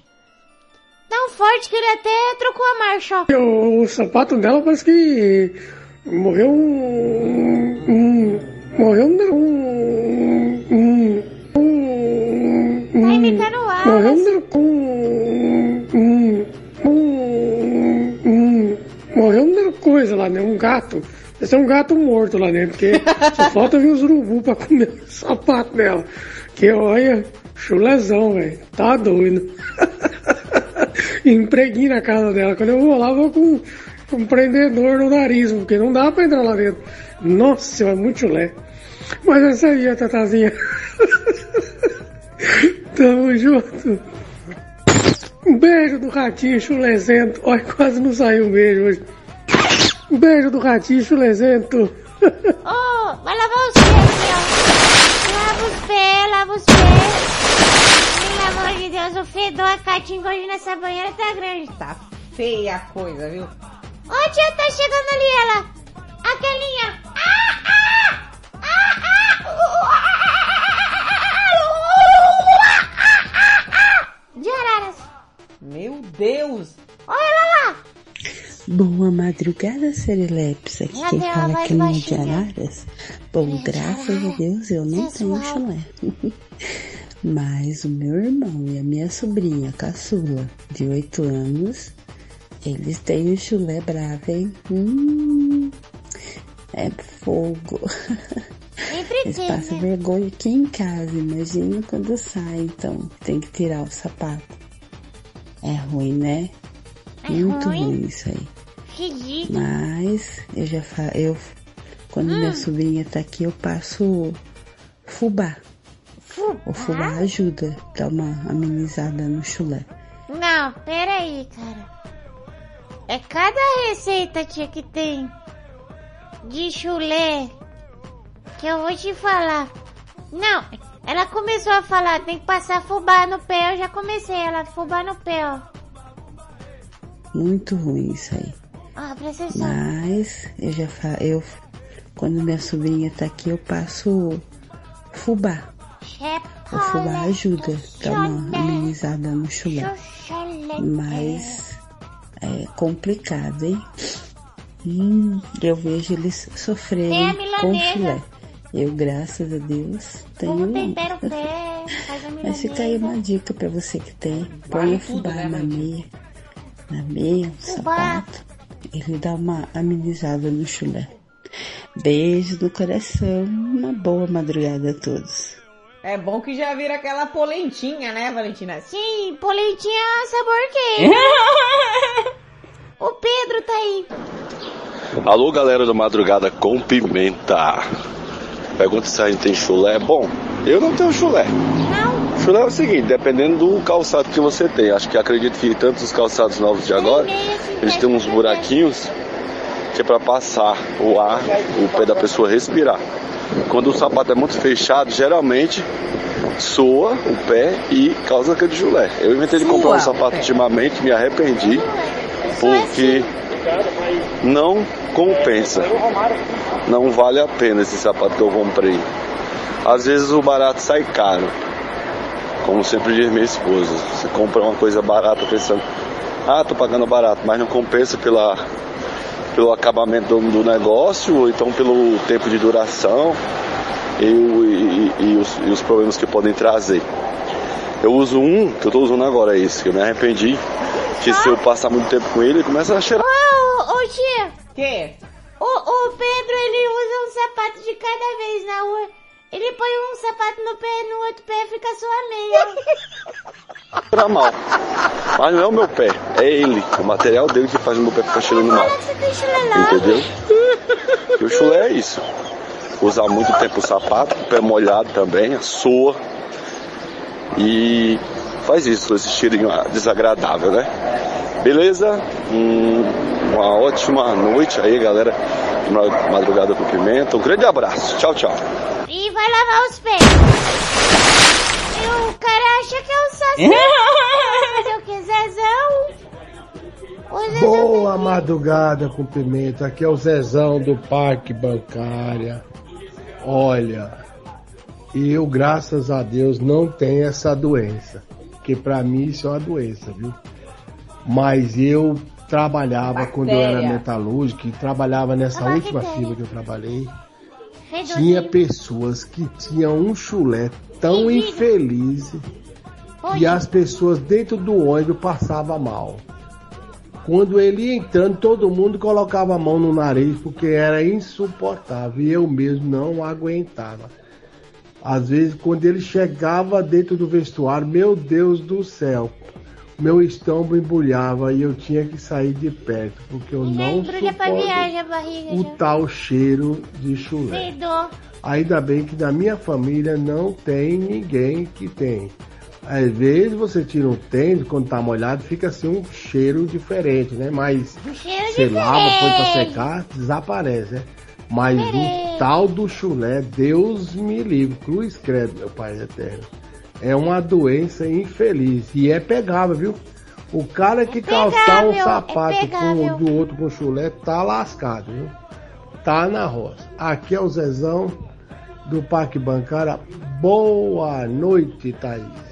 Tão forte que ele até trocou a marcha.
O, o sapato dela parece que morreu um. um morreu um. um, um, um
Tá imitando o.
Morreu um. um, um, um morreu uma coisa lá, né? Um gato. Esse é um gato morto lá dentro, porque só falta vir os urubu pra comer o sapato dela. Que olha, chulezão, velho. Tá doido. Empreguei na casa dela. Quando eu vou lá, vou com um prendedor no nariz, porque não dá pra entrar lá dentro. Nossa, é muito chulé. Mas essa aí, a Tatazinha. Tamo junto. Um beijo do ratinho chulezento. Olha, quase não saiu um beijo hoje. Um beijo do ratinho chulezento.
Ô, vai lavar os pés ó. Lava os pés, lava os pés. Amor de Deus, o fedor, a catinga hoje nessa banheira tá grande.
Tá feia a coisa, viu?
Ô, tia, tá chegando ali ela. Aquelinha. Ah, ah! Ah, ah! Ah! De araras.
Meu Deus!
Olha ela lá.
Boa madrugada, Serelepes. Aqui quem fala é Clínia de
baixinha.
Araras. Bom, graças a Deus eu não tenho chulé. Mas o meu irmão e a minha sobrinha caçula, de 8 anos, eles têm o chulé bravo, hein? Hum, é fogo. Eles passam
né?
vergonha aqui em casa, imagina quando sai, então tem que tirar o sapato. É ruim, né?
É
Muito
ruim?
ruim isso aí.
Ridículo.
Mas eu já fa eu quando minha
Hum.
sobrinha tá aqui eu passo fubá. O fubá ajuda, dá uma amenizada no chulé.
Não, peraí, cara. É cada receita, tia, que tem de chulé que eu vou te falar. Não, ela começou a falar, tem que passar fubá no pé, eu já comecei, ela fubá no pé, ó.
Muito ruim isso aí.
Ah, presta atenção.
Mas eu já fa eu quando minha sobrinha tá aqui eu passo fubá. O fubá ajuda, dá uma amenizada no chulé. Mas é complicado, hein? Hum, eu vejo eles sofrerem com chulé. Eu, graças a Deus, tenho Mas fica aí uma dica pra você que tem. Põe o fubá na meia. Na meia, um sapato. Ele dá uma amenizada no chulé. Beijo no coração. Uma boa madrugada a todos.
É bom que já vira aquela polentinha, né, Valentina?
Sim, polentinha sabor queijo. o Pedro tá aí.
Alô, galera do Madrugada com Pimenta. Pergunta se a gente tem chulé. Bom, eu não tenho chulé.
Não?
Chulé é o seguinte, dependendo do calçado que você tem. Acho que acredito que tanto os calçados novos de agora, eles têm uns buraquinhos que é para passar o ar, o pé da pessoa respirar. Quando o sapato é muito fechado, geralmente soa o pé e causa aquele chulé. Eu inventei de comprar um sapato ultimamente, me arrependi, porque não compensa. Não vale a pena esse sapato que eu comprei. Às vezes o barato sai caro. Como sempre diz minha esposa. Você compra uma coisa barata pensando, ah, tô pagando barato, mas não compensa pela, pelo acabamento do, do negócio, ou então pelo tempo de duração e, e- e- os, e os problemas que podem trazer. Eu uso um, que eu tô usando agora esse, que eu me arrependi, que se eu passar muito tempo com ele, ele começa a cheirar.
Ô, ô, tia.
Que?
O, o Pedro, ele usa um sapato de cada vez na rua. Ele põe um sapato no pé, no outro pé fica só a meia.
cheirar mal. Mas não é o meu pé, é ele. O material dele que faz o meu pé ficar cheirando mal. Entendeu? E o chulé é isso. Usar muito tempo o sapato, o pé molhado também, soa. E faz isso, esse cheirinho desagradável, né? Beleza? Hum, uma ótima noite aí, galera. de Madrugada com Pimenta. Um grande abraço. Tchau, tchau.
E vai lavar os pés. O cara acha que Fazer o que, Zezão? O Zezão
Boa madrugada com pimenta. Aqui é o Zezão do Parque Bancária. Olha, eu, graças a Deus, não tenho essa doença. Que pra mim isso é uma doença, viu? Mas eu trabalhava quando eu era
Bactéria.
metalúrgico e trabalhava nessa última
bactéria.
fila que eu trabalhei. Tinha pessoas que tinham um chulé tão infeliz que as pessoas dentro do ônibus passavam mal. Quando ele ia entrando, todo mundo colocava a mão no nariz porque era insuportável e eu mesmo não aguentava. Às vezes, quando ele chegava dentro do vestuário, meu Deus do céu, meu estômago embrulhava e eu tinha que sair de perto porque eu não suporto
viagem barriga
o
já.
tal cheiro de chulé.
Fedor.
Ainda bem que na minha família não tem ninguém que tem. Às vezes você tira um tênis, quando tá molhado, fica assim um cheiro diferente, né? Mas
Um
você lava, põe pra secar, desaparece, né? Mas o tal do chulé, Deus me livre, cruz credo, meu Pai eterno. É uma doença infeliz e é pegável, viu? O cara que calçar um
pegável, é
sapato com,
pegável.
do outro com chulé tá lascado, viu? Tá na roça. Aqui é o Zezão do Parque Bancária. Boa noite, Thaís.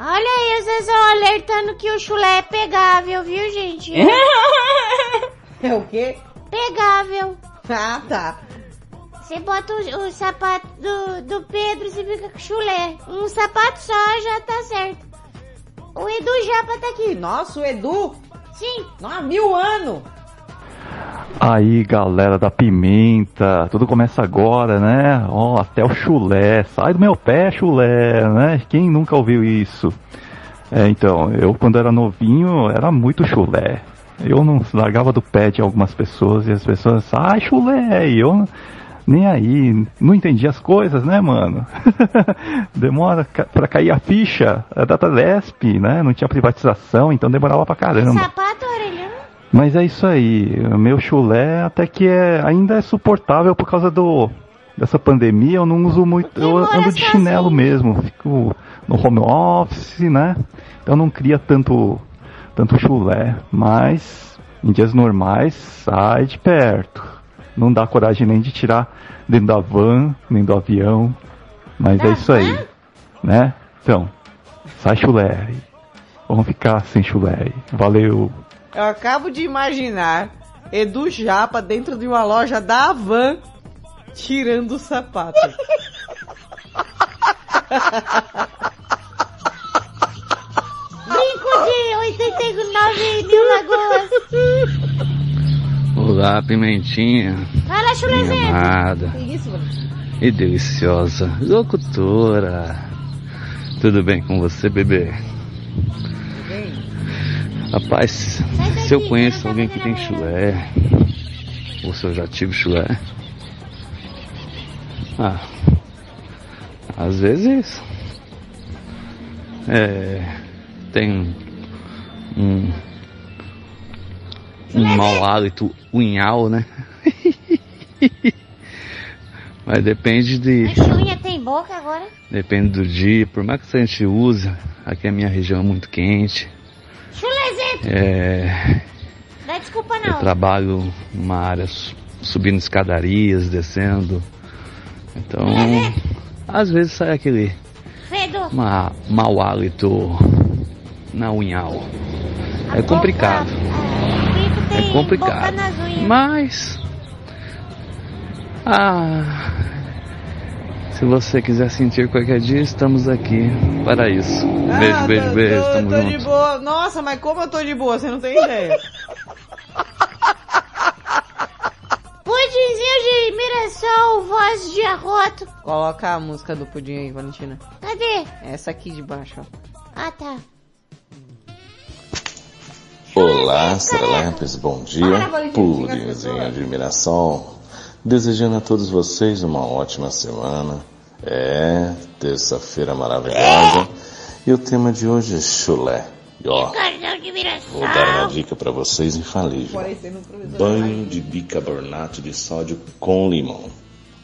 Olha aí, o Zezão alertando que o chulé é pegável, viu, gente?
É o quê?
Pegável.
Ah, tá.
Você bota o, o sapato do, do Pedro, você fica com chulé. Um sapato só já tá certo. O Edu Japa tá aqui.
Nossa, o Edu?
Sim.
Há mil anos.
Aí, galera da pimenta, tudo começa agora, né? Ó, até o chulé, sai do meu pé, chulé, né? Quem nunca ouviu isso? É, então, eu quando era novinho, era muito chulé. Eu não largava do pé de algumas pessoas e as pessoas, ai, chulé, e eu nem aí, não entendia as coisas, né, mano? Demora pra cair a ficha, a data Lesp, né? Não tinha privatização, então demorava pra caramba.
Sapato orelhão.
Mas é isso aí, meu chulé até que é, ainda é suportável por causa do dessa pandemia, eu não uso muito, eu ando de chinelo mesmo, fico no home office, né? Então não cria tanto tanto chulé, mas em dias normais sai de perto. Não dá coragem nem de tirar dentro da van, nem do avião. Mas é isso aí, né? Então, sai chulé. Vamos ficar sem chulé. Valeu.
Eu acabo de imaginar Edu Japa dentro de uma loja da Havan tirando o sapato.
Brinco de 89 mil lagoas.
Olá, Pimentinha.
Fala,
Minha
chulezinho.
amada e deliciosa locutora. Tudo bem com você, bebê? Rapaz, se eu conheço alguém que tem chulé, ou se eu já tive chulé, ah, às vezes é, tem um, um mau hálito unhal, né? Mas depende de.
Unha tem boca agora?
Depende do dia, por mais que a gente usa, aqui a minha região é muito quente.
Chulezento.
É,
Dá desculpa
eu
não.
trabalho numa área su- subindo escadarias, descendo. Então, às vezes sai aquele
Fedor.
ma mau hálito na unhal. É complicado. É complicado. Mas. Ah. Se você quiser sentir qualquer dia, estamos aqui para isso. Beijo,
Ah,
beijo,
tô-
beijo.
tô-
Tamo
tô de
junto.
boa. Nossa, mas como eu tô de boa, você não tem ideia.
Pudinzinho de Mirassol, voz de arroto.
Coloca a música do pudim aí, Valentina.
Cadê?
Essa aqui de baixo, ó.
Ah, tá.
Olá, Serlepes, bom dia. Pudimzinho de Mirassol. Desejando a todos vocês uma ótima semana. É, terça-feira maravilhosa. E o tema de hoje é chulé. E ó, vou dar uma dica para vocês infalível. Banho de bicarbonato de sódio com limão.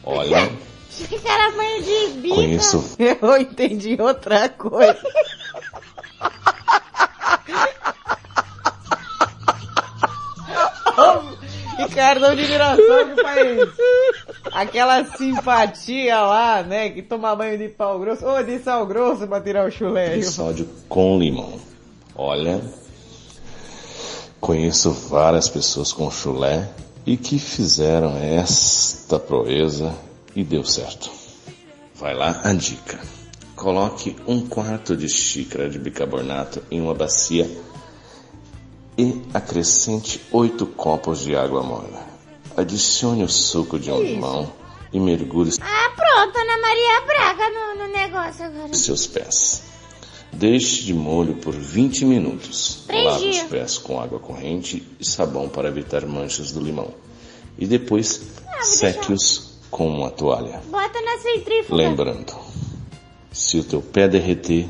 Olha,
Esse cara banho de bica.
conheço
Eu entendi outra coisa. Ricardão de Mirassol que faz aquela simpatia lá, né? Que toma banho de pau grosso, ou de sal grosso pra tirar o chulé.
Episódio com limão. Olha, conheço várias pessoas com chulé e que fizeram esta proeza e deu certo. Vai lá a dica. Coloque um quarto de xícara de bicarbonato em uma bacia e acrescente oito copos de água morna. Adicione o suco de um limão e mergulhe
Ah, pronto, Ana Maria Braga no, no negócio agora.
seus pés. Deixe de molho por 20 minutos. Lave os pés com água corrente e sabão para evitar manchas do limão. E depois seque-os com uma toalha.
Bota na centrífuga.
Lembrando, se o teu pé derreter,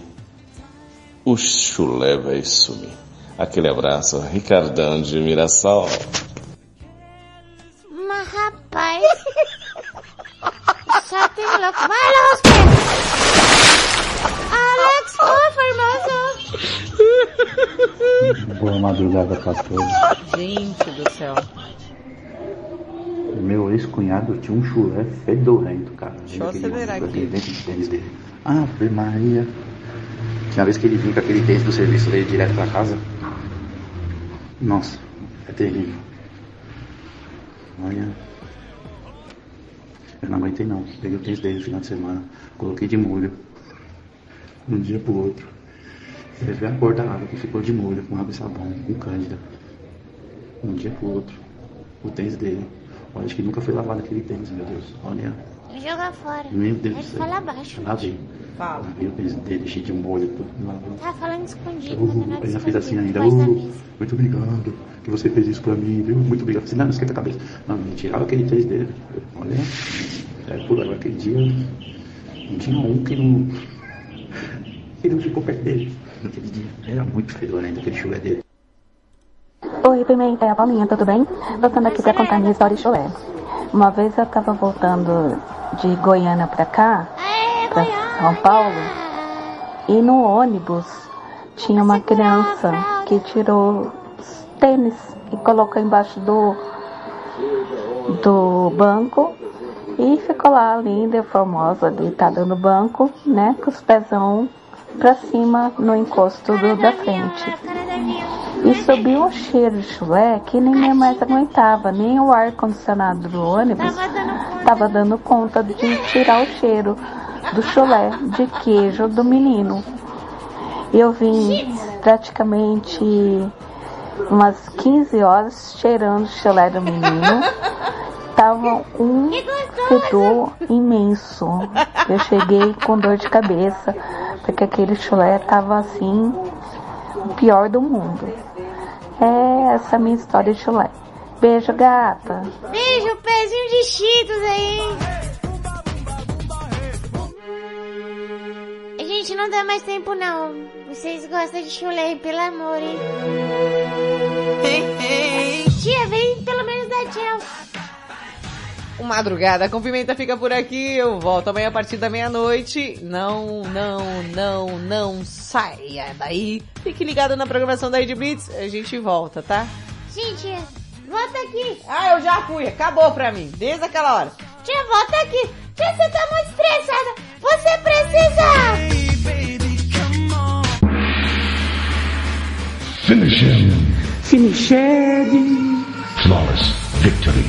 o chulé vai sumir. Aquele abraço, Ricardão de Mirassol.
Mas rapaz. Só tem louco. Vai lá, os pés. Alex, ô, formoso.
Boa madrugada pra todos.
Gente do céu.
Meu ex-cunhado tinha um chulé fedorento, cara.
Deixa eu acelerar aqui.
dentro do tênis dele. Ave Maria. Tinha vez que ele vinha com aquele tênis do serviço dele direto pra casa. Nossa, é terrível. Olha. Eu não aguentei não. Peguei o tênis dele no final de semana, coloquei de molho. Um dia pro outro. Você vê a cor da água que ficou de molho, com água e sabão, com cândida. Um dia pro outro. O tênis dele. Olha, acho que nunca foi lavado aquele tênis, meu Deus. Olha.
Joga fora.
Meu Deus
Ele
do céu.
fala baixo.
Lavei.
Fala.
Lavei o tênis dele, cheio de molho, tudo.
Tá falando escondido.
Uh,
não é
ainda fez assim ainda. Uh, muito obrigado que você fez isso pra mim, viu? Muito obrigado. Assim, não, não esquenta a cabeça. Não, me tirava aquele tênis dele. Olha, é por agora aquele dia. Não tinha um que não. que não ficou perto dele. Naquele dia. Era muito fedorento aquele chulé dele.
Oi, Pimenta, é a Paulinha, tudo bem? Voltando aqui pra contar minha história de chulé. Uma vez eu tava voltando de Goiânia pra cá, pra São Paulo, e no ônibus tinha uma criança que tirou os tênis e colocou embaixo do, do banco e ficou lá linda e formosa, deitada no banco, né, com os pezão pra cima no encosto do, da frente. E subiu um cheiro de chulé que ninguém mais aguentava, nem o ar condicionado do ônibus estava dando conta de tirar o cheiro do chulé de queijo do menino. Eu vim praticamente umas 15 horas cheirando o chulé do menino. Tava um fedor imenso. Eu cheguei com dor de cabeça, porque aquele chulé tava assim, o pior do mundo. É essa a minha história de chulé. Beijo, gata.
Beijo, pezinho de cheetos aí. Gente, não dá mais tempo não. Vocês gostam de chulé, pelo amor, hein? Tia, vem pelo menos dar tchau.
O Madrugada com Pimenta fica por aqui. Eu volto amanhã a partir da meia-noite. Não, não, não, não saia daí. Fique ligado na programação da Rede Blitz. A gente volta, tá?
Gente, volta aqui.
Ah, eu já fui. Acabou pra mim. Desde aquela hora.
Tia, volta aqui. Tia, você tá muito estressada. Você precisa...
Finish him.
Finish him.
Flawless victory.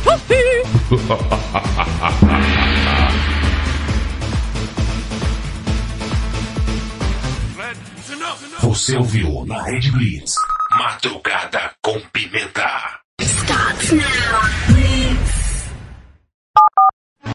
Você ouviu na Red Blitz. Madrugada com pimenta. Stop now, please.